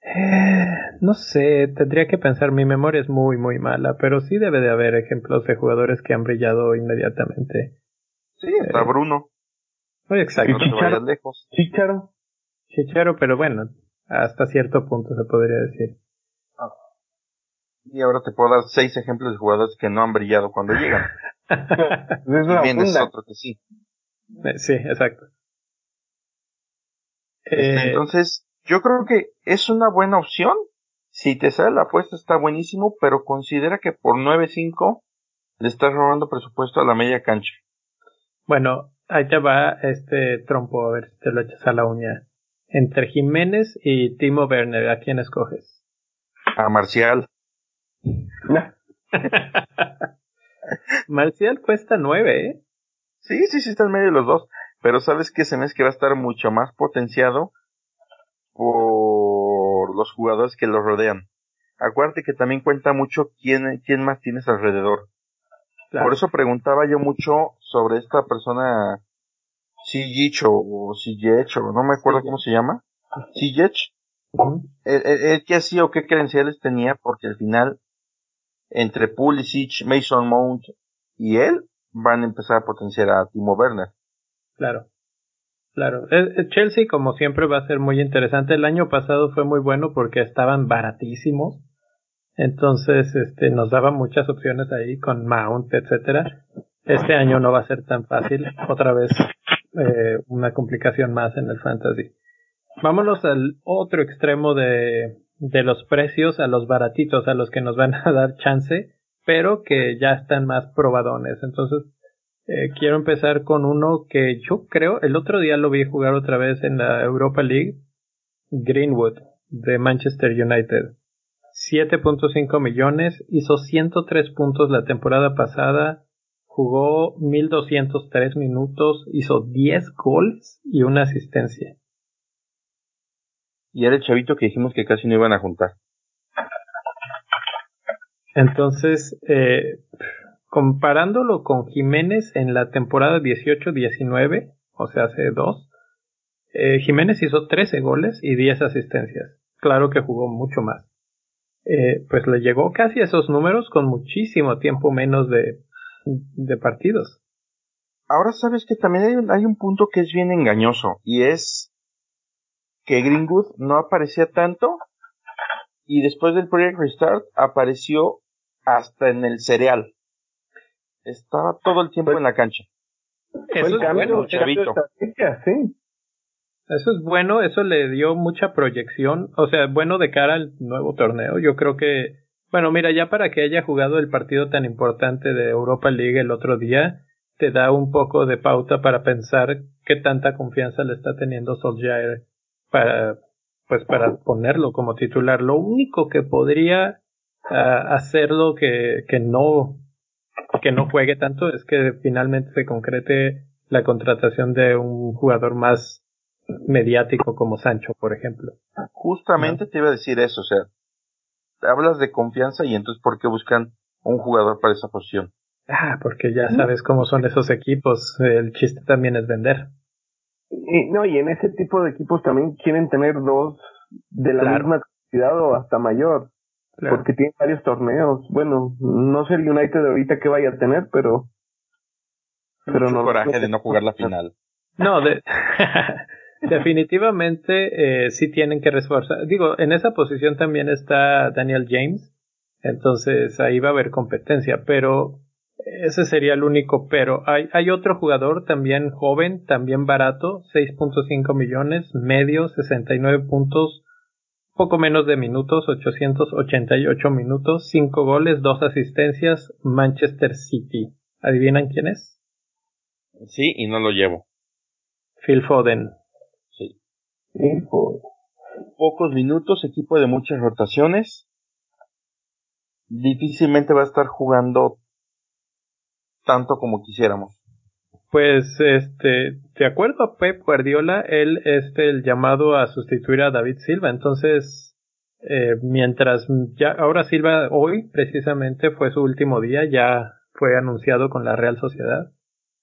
Eh, no sé, tendría que pensar, mi memoria es muy, muy mala, pero sí debe de haber ejemplos de jugadores que han brillado inmediatamente. Sí, está Eh, Bruno. Exacto. No te vayas lejos. Chicharo. Chicharo, pero bueno, hasta cierto punto se podría decir. Y ahora te puedo dar seis ejemplos de jugadores que no han brillado cuando llegan. Es otro que sí. Eh, sí, exacto. Este, Eh, entonces, yo creo que es una buena opción. Si te sale la apuesta está buenísimo, pero considera que por 9.5 le estás robando presupuesto a la media cancha. bueno, ahí te va este trompo, a ver si te lo echas a la uña. Entre Jiménez y Timo Werner, ¿a quién escoges? A Marcial. Marcial cuesta nueve, ¿eh? Sí, sí, sí está en medio de los dos. Pero sabes que ese mes que va a estar mucho más potenciado por los jugadores que lo rodean. Acuérdate que también cuenta mucho quién, quién más tienes alrededor. Claro. Por eso preguntaba yo mucho sobre esta persona, Sijic o Sijic, o no me acuerdo cómo se llama. Sijic. Ujú. ¿Él, él- él qué hacía o qué credenciales tenía? Porque al final, entre Pulisic, Mason Mount y él, van a empezar a potenciar a Timo Werner. Claro. Claro. Chelsea, como siempre, va a ser muy interesante. El año pasado fue muy bueno porque estaban baratísimos. Entonces, este, nos daba muchas opciones ahí con Mount, etcétera. Este año no va a ser tan fácil. Otra vez, eh, una complicación más en el fantasy. Vámonos al otro extremo de, de los precios, a los baratitos, a los que nos van a dar chance, pero que ya están más probadones. Entonces, eh, quiero empezar con uno que yo creo, el otro día lo vi jugar otra vez en la Europa League, Greenwood, de Manchester United. 7.5 millones, hizo 103 puntos la temporada pasada, jugó 1203 minutos, hizo 10 goles y una asistencia. Y era el chavito que dijimos que casi no iban a juntar. Entonces, eh, comparándolo con Jiménez en la temporada 18-19, o sea, hace dos, eh, Jiménez hizo 13 goles y 10 asistencias. Claro que jugó mucho más. Eh, pues le llegó casi a esos números con muchísimo tiempo menos de, de partidos. Ahora sabes que también hay un, hay un punto que es bien engañoso y es que Greenwood no aparecía tanto y después del Project Restart apareció hasta en el cereal. Estaba todo el tiempo Pues- en la cancha. Eso es bueno, chavito. sí. Eso es bueno, eso le dio mucha proyección, o sea, bueno de cara al nuevo torneo. Yo creo que, bueno, mira, ya para que haya jugado el partido tan importante de Europa League el otro día, te da un poco de pauta para pensar qué tanta confianza le está teniendo Solskjaer para, pues para ponerlo como titular. Lo único que podría ah, hacerlo que, que no, que no juegue tanto es que finalmente se concrete la contratación de un jugador más mediático como Sancho, por ejemplo. Justamente te iba a decir eso, o sea, hablas de confianza y entonces ¿por qué buscan un jugador para esa posición? Ah, porque ya sabes cómo son esos equipos. El chiste también es vender. Y, no, y en ese tipo de equipos también quieren tener dos de la Claro. misma cantidad o hasta mayor, Claro. porque tienen varios torneos. Bueno, no sé el United de ahorita que vaya a tener, pero pero Mucho no coraje de no jugar la final. No, de- definitivamente eh, sí tienen que reforzar. Digo, en esa posición también está Daniel James, entonces ahí va a haber competencia, pero ese sería el único pero. Hay, hay otro jugador también joven, también barato, 6.5 millones, medio, 69 puntos, poco menos de minutos, 888 minutos, 5 goles, 2 asistencias, Manchester City. ¿Adivinan quién es? Sí, y no lo llevo. Phil Foden. Sí. Hijo. Pocos minutos, equipo de muchas rotaciones. Difícilmente va a estar jugando tanto como quisiéramos. Pues, este, de acuerdo a Pep Guardiola, él es el llamado a sustituir a David Silva, entonces Eh, mientras ya ahora Silva hoy precisamente fue su último día, ya fue anunciado con la Real Sociedad.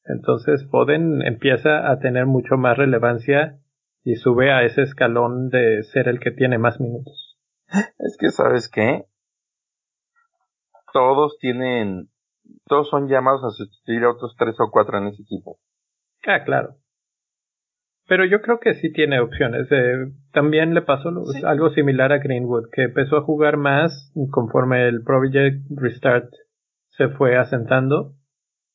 Entonces Foden empieza a tener mucho más relevancia y sube a ese escalón de ser el que tiene más minutos. Es que sabes qué, todos tienen, todos son llamados a sustituir a otros tres o cuatro en ese equipo. Ah, claro. Pero yo creo que sí tiene opciones. Eh, también le pasó algo similar a Greenwood, que empezó a jugar más conforme el Project Restart se fue asentando.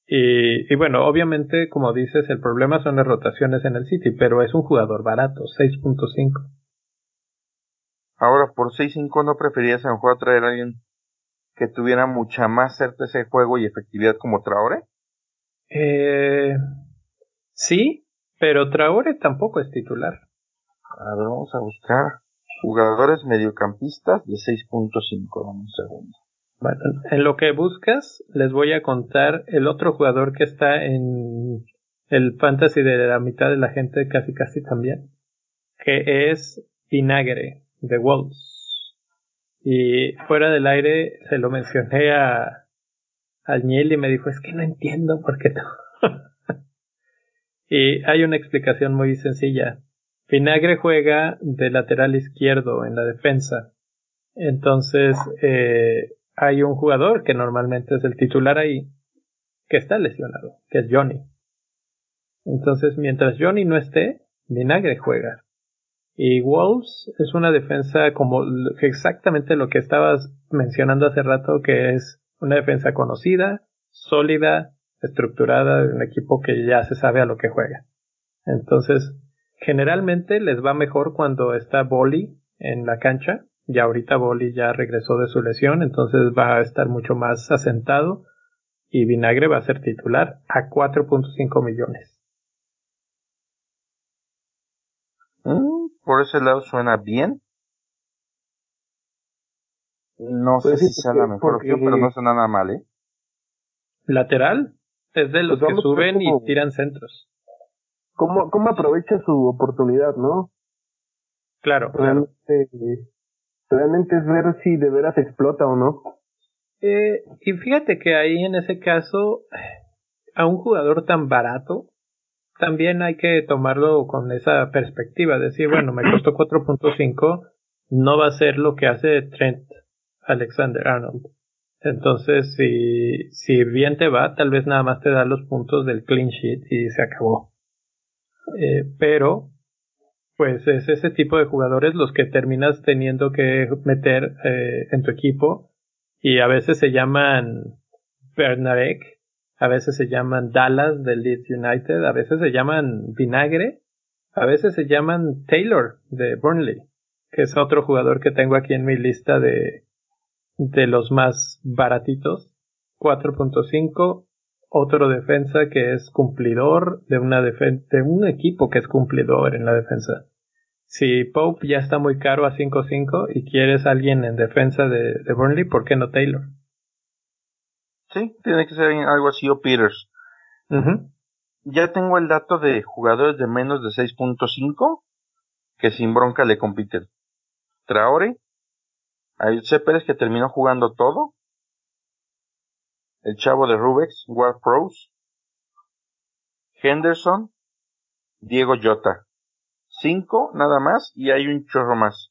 Y, y, bueno, obviamente, como dices, el problema son las rotaciones en el City, pero es un jugador barato, 6.5. Ahora, por 6.5 no preferías a lo mejor traer a alguien que tuviera mucha más certeza de juego y efectividad como Traore? Eh, sí, pero Traore tampoco es titular. A ver, vamos a buscar jugadores mediocampistas de 6.5. Dame un segundo. Bueno, en lo que buscas, les voy a contar el otro jugador que está en el fantasy de la mitad de la gente, casi casi también, que es Vinagre de Wolves. Y fuera del aire se lo mencioné a, a y me dijo, es que no entiendo por qué y hay una explicación muy sencilla. Vinagre juega de lateral izquierdo en la defensa. Entonces, eh, hay un jugador que normalmente es el titular ahí, que está lesionado, que es Johnny. Entonces, mientras Johnny no esté, Vinagre juega. Y Wolves es una defensa como exactamente lo que estabas mencionando hace rato, que es una defensa conocida, sólida, estructurada, un equipo que ya se sabe a lo que juega. Entonces, generalmente les va mejor cuando está Boli en la cancha. Ya ahorita Boli ya regresó de su lesión, entonces va a estar mucho más asentado y Vinagre va a ser titular a 4.5 millones. Por ese lado suena bien. No sé pues si sea la mejor opción, pero no suena nada mal, ¿eh? Lateral es de los pues que suben y tiran centros. ¿Cómo, ¿Cómo aprovecha su oportunidad, no? Claro. Realmente, realmente es ver si de veras explota o no. Eh, y fíjate que ahí en ese caso, a un jugador tan barato, también hay que tomarlo con esa perspectiva, decir, bueno, me costó 4.5, no va a ser lo que hace Trent Alexander Arnold. Entonces, si, si bien te va, tal vez nada más te da los puntos del clean sheet y se acabó. Eh, pero, pues es ese tipo de jugadores los que terminas teniendo que meter eh, en tu equipo y a veces se llaman Bernarek, a veces se llaman Dallas del Leeds United, a veces se llaman Vinagre, a veces se llaman Taylor de Burnley, que es otro jugador que tengo aquí en mi lista de, de los más baratitos. 4.5. Otro defensa que es cumplidor de una de un equipo que es cumplidor en la defensa. Si Pope ya está muy caro a 5.5 y quieres alguien en defensa de, de Burnley, ¿por qué no Taylor? Sí, tiene que ser algo así o Peters. Ya tengo el dato de jugadores de menos de 6.5 que sin bronca le compiten. Traore, a Pérez que terminó jugando todo. El chavo de Rubex, War Pros. Henderson. Diego Jota. Cinco nada más y hay un chorro más.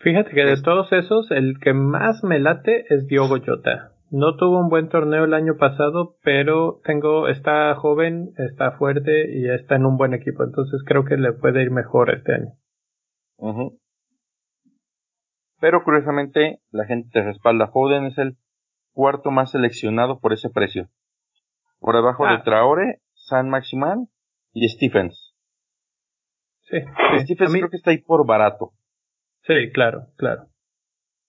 Fíjate que de todos esos, el que más me late es Diogo Jota. No tuvo un buen torneo el año pasado, pero tengo, está joven, está fuerte y está en un buen equipo, entonces creo que le puede ir mejor este año. Pero curiosamente, la gente te respalda. Foden es el cuarto más seleccionado por ese precio. Por debajo de ah. Traore, San Maximan y Stephens. Sí. Stephens creo que está ahí por barato. Sí, claro, claro.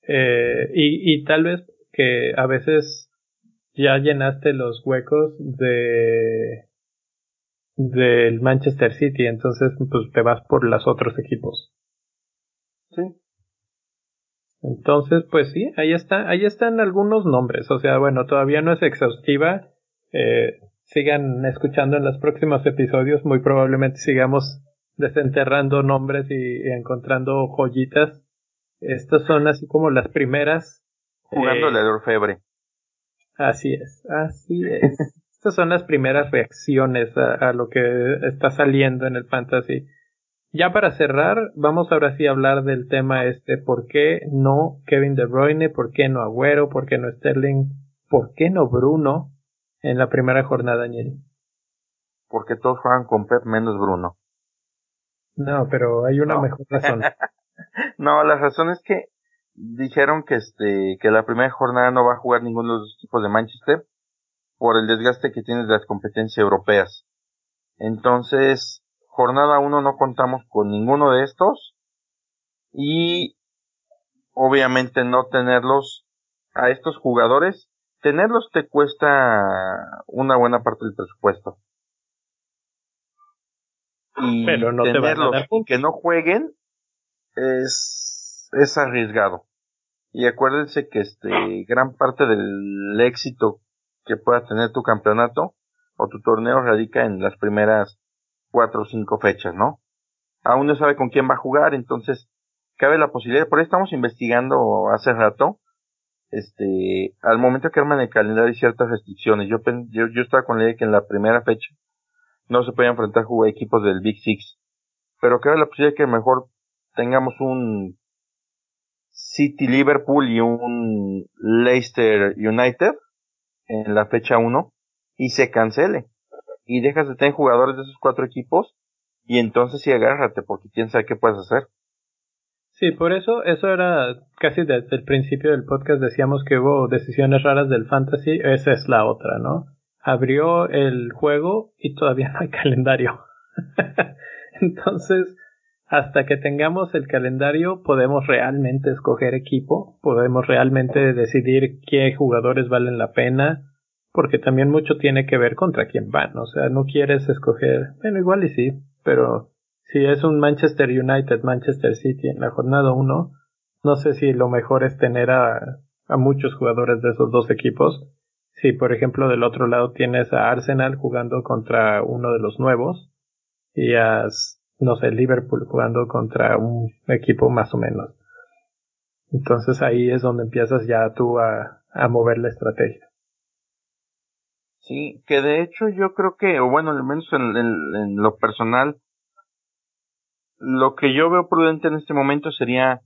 Eh, y, y tal vez que a veces ya llenaste los huecos de del Manchester City, entonces pues te vas por los otros equipos. Sí, entonces, pues sí, ahí está, ahí están algunos nombres. O sea, bueno, todavía no es exhaustiva. Eh, sigan escuchando en los próximos episodios. Muy probablemente sigamos desenterrando nombres y, encontrando joyitas. Estas son así como las primeras. Jugando la orfebre. Así es, así es. Estas son las primeras reacciones a, lo que está saliendo en el fantasy. Ya para cerrar, vamos ahora sí a hablar del tema este, ¿por qué no Kevin De Bruyne? ¿Por qué no Agüero? ¿Por qué no Sterling? ¿Por qué no Bruno en la primera jornada, Daniel? Porque todos juegan con Pep menos Bruno. No, pero hay una mejor razón. no, la razón es que dijeron que este que la primera jornada no va a jugar ninguno de los equipos de Manchester por el desgaste que tiene de las competencias europeas. Entonces, jornada 1 no contamos con ninguno de estos y obviamente no tenerlos a estos jugadores, tenerlos te cuesta una buena parte del presupuesto. Y Pero no tenerlos y que no jueguen es, es arriesgado. Y acuérdense que este gran parte del éxito que pueda tener tu campeonato o tu torneo radica en las primeras cuatro o cinco fechas, ¿no? Aún no sabe con quién va a jugar, entonces cabe la posibilidad, por ahí estamos investigando hace rato, este, al momento que arman el calendario hay ciertas restricciones. Yo, yo, yo estaba con la idea que en la primera fecha no se podían enfrentar equipos del Big Six, pero cabe la posibilidad que mejor tengamos un City Liverpool y un Leicester United en la fecha 1 y se cancele. Y dejas de tener jugadores de esos cuatro equipos y entonces sí agárrate porque quién sabe qué puedes hacer. Sí, por eso, eso era casi desde el principio del podcast decíamos que hubo decisiones raras del fantasy, esa es la otra, ¿no? Abrió el juego y todavía no hay calendario. entonces, hasta que tengamos el calendario podemos realmente escoger equipo, podemos realmente decidir qué jugadores valen la pena, porque también mucho tiene que ver contra quién van, o sea, no quieres escoger, bueno, igual y sí, pero si es un Manchester United, Manchester City en la jornada 1, no sé si lo mejor es tener a, a muchos jugadores de esos dos equipos. Si, por ejemplo, del otro lado tienes a Arsenal jugando contra uno de los nuevos y a no sé, Liverpool jugando contra un equipo más o menos. Entonces ahí es donde empiezas ya tú a, mover la estrategia. Sí, que de hecho yo creo que, o bueno, al menos en, en, lo personal, lo que yo veo prudente en este momento sería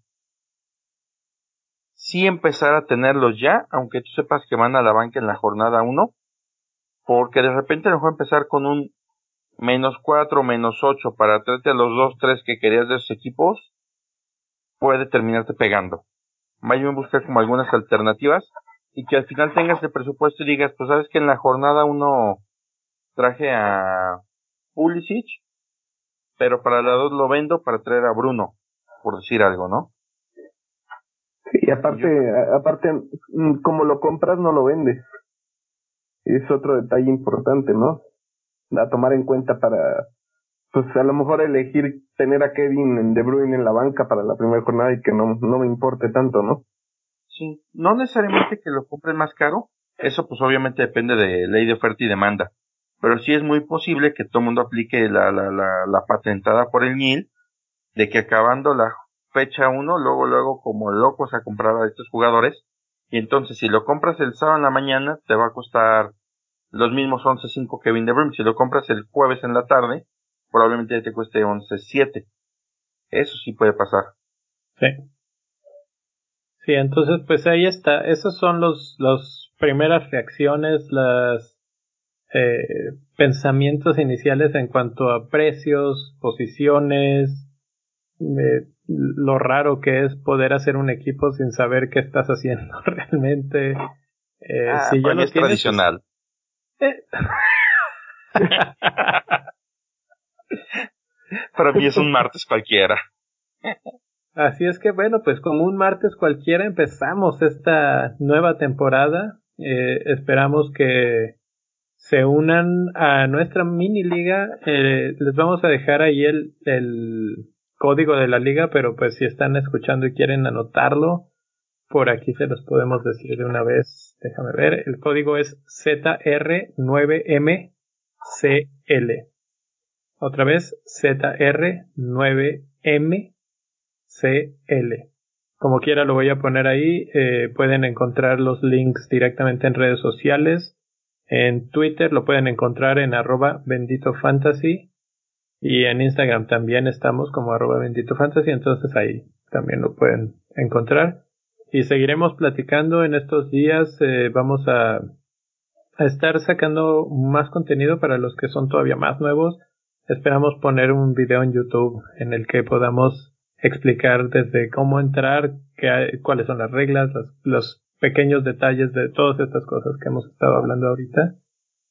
sí empezar a tenerlos ya, aunque tú sepas que van a la banca en la jornada 1, porque de repente a lo mejor empezar con un menos 4, menos 8 para traerte a los 2, 3 que querías de esos equipos, puede terminarte pegando. Vaya a buscar como algunas alternativas y que al final tengas el presupuesto y digas, pues sabes que en la jornada uno traje a Pulisic, pero para la 2 lo vendo para traer a Bruno, por decir algo, ¿no? Sí, aparte, aparte, mm, como lo compras no lo vendes. Es otro detalle importante, ¿no? a tomar en cuenta para, pues a lo mejor elegir tener a Kevin De Bruyne en la banca para la primera jornada y que no, no me importe tanto, ¿no? Sí, no necesariamente que lo compren más caro, eso pues obviamente depende de ley de oferta y demanda, pero sí es muy posible que todo el mundo aplique la, la, la, la patentada por el NIL de que acabando la fecha 1, luego, luego como locos a comprar a estos jugadores, y entonces si lo compras el sábado en la mañana te va a costar los mismos 11.5 Kevin De Bruyne. Si lo compras el jueves en la tarde, probablemente te cueste 11.7. Eso sí puede pasar. Sí. Sí, entonces pues ahí está. Esos son los, los primeras reacciones, las eh, pensamientos iniciales en cuanto a precios, posiciones, eh, lo raro que es poder hacer un equipo sin saber qué estás haciendo realmente. Eh, ah, si es tradicional. Para mí es un martes cualquiera. Así es que bueno, pues como un martes cualquiera empezamos esta nueva temporada. Eh, esperamos que se unan a nuestra mini liga. Eh, les vamos a dejar ahí el, el código de la liga, pero pues si están escuchando y quieren anotarlo, por aquí se los podemos decir de una vez. Déjame ver. El código es ZR9MCL. Otra vez, ZR9MCL. Como quiera lo voy a poner ahí. Eh, pueden encontrar los links directamente en redes sociales. En Twitter lo pueden encontrar en arroba bendito fantasy. Y en Instagram también estamos como arroba bendito fantasy. Entonces ahí también lo pueden encontrar. Y seguiremos platicando en estos días. Eh, vamos a, a estar sacando más contenido para los que son todavía más nuevos. Esperamos poner un video en YouTube en el que podamos explicar desde cómo entrar, qué, cuáles son las reglas, los, pequeños detalles de todas estas cosas que hemos estado hablando ahorita,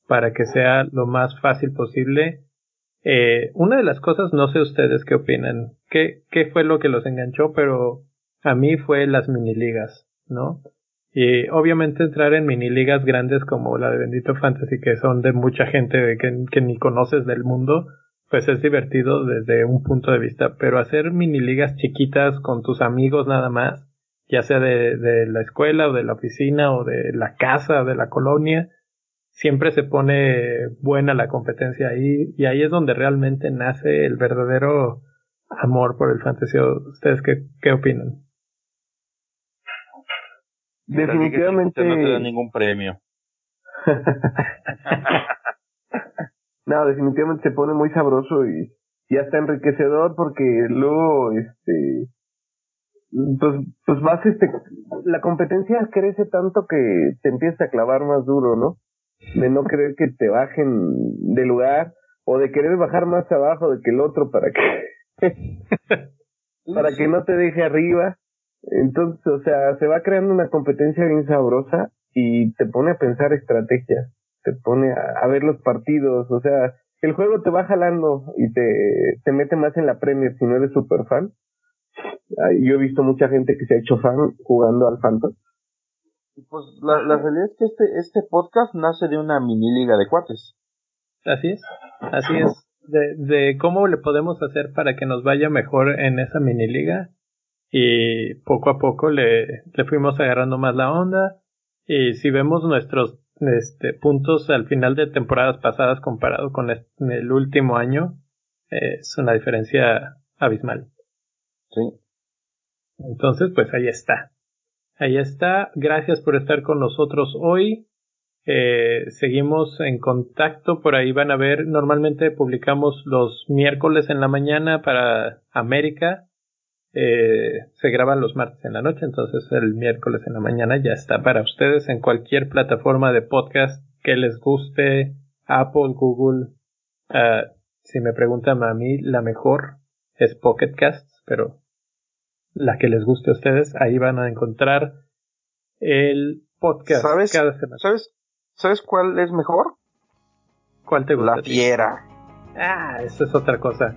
para que sea lo más fácil posible. Eh, una de las cosas, no sé ustedes qué opinan, qué, qué fue lo que los enganchó, pero a mí fue las mini ligas, ¿no? Y obviamente entrar en mini ligas grandes como la de Bendito Fantasy, que son de mucha gente que, que ni conoces del mundo, pues es divertido desde un punto de vista, pero hacer mini ligas chiquitas con tus amigos nada más, ya sea de, de la escuela o de la oficina o de la casa de la colonia, siempre se pone buena la competencia ahí y ahí es donde realmente nace el verdadero amor por el fantasy. ¿Ustedes qué, qué opinan? Definitivamente no te da ningún premio. No, definitivamente se pone muy sabroso y, y hasta enriquecedor porque luego, este, pues, pues vas, este, la competencia crece tanto que te empieza a clavar más duro, ¿no? De no querer que te bajen de lugar o de querer bajar más abajo de que el otro para que, para que no te deje arriba. Entonces, o sea, se va creando una competencia bien sabrosa y te pone a pensar estrategias te pone a, ver los partidos, o sea, el juego te va jalando y te, te mete más en la Premier si no eres super fan. Yo he visto mucha gente que se ha hecho fan jugando al Phantom. Pues la, la realidad es que este, este podcast nace de una mini liga de cuates. Así es, así es. De, de cómo le podemos hacer para que nos vaya mejor en esa mini liga. Y poco a poco le, le fuimos agarrando más la onda. Y si vemos nuestros este, puntos al final de temporadas pasadas comparado con el último año, eh, es una diferencia abismal. Sí. Entonces, pues ahí está. Ahí está. Gracias por estar con nosotros hoy. Eh, seguimos en contacto. Por ahí van a ver. Normalmente publicamos los miércoles en la mañana para América eh, se graban los martes en la noche, entonces el miércoles en la mañana ya está para ustedes en cualquier plataforma de podcast que les guste, Apple, Google. Uh, si me preguntan a mí, la mejor es Pocket Casts, pero la que les guste a ustedes, ahí van a encontrar el podcast ¿Sabes, ¿Sabes, ¿Sabes cuál es mejor? ¿Cuál te gusta? La fiera. Ah, eso es otra cosa.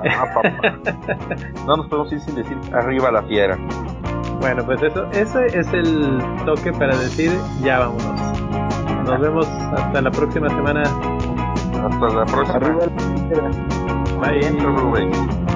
Ah, no nos podemos ir sin decir arriba la fiera. Bueno, pues eso, ese es el toque para decir ya vámonos. Nos vemos hasta la próxima semana. Hasta la próxima. Arriba la fiera. Bye.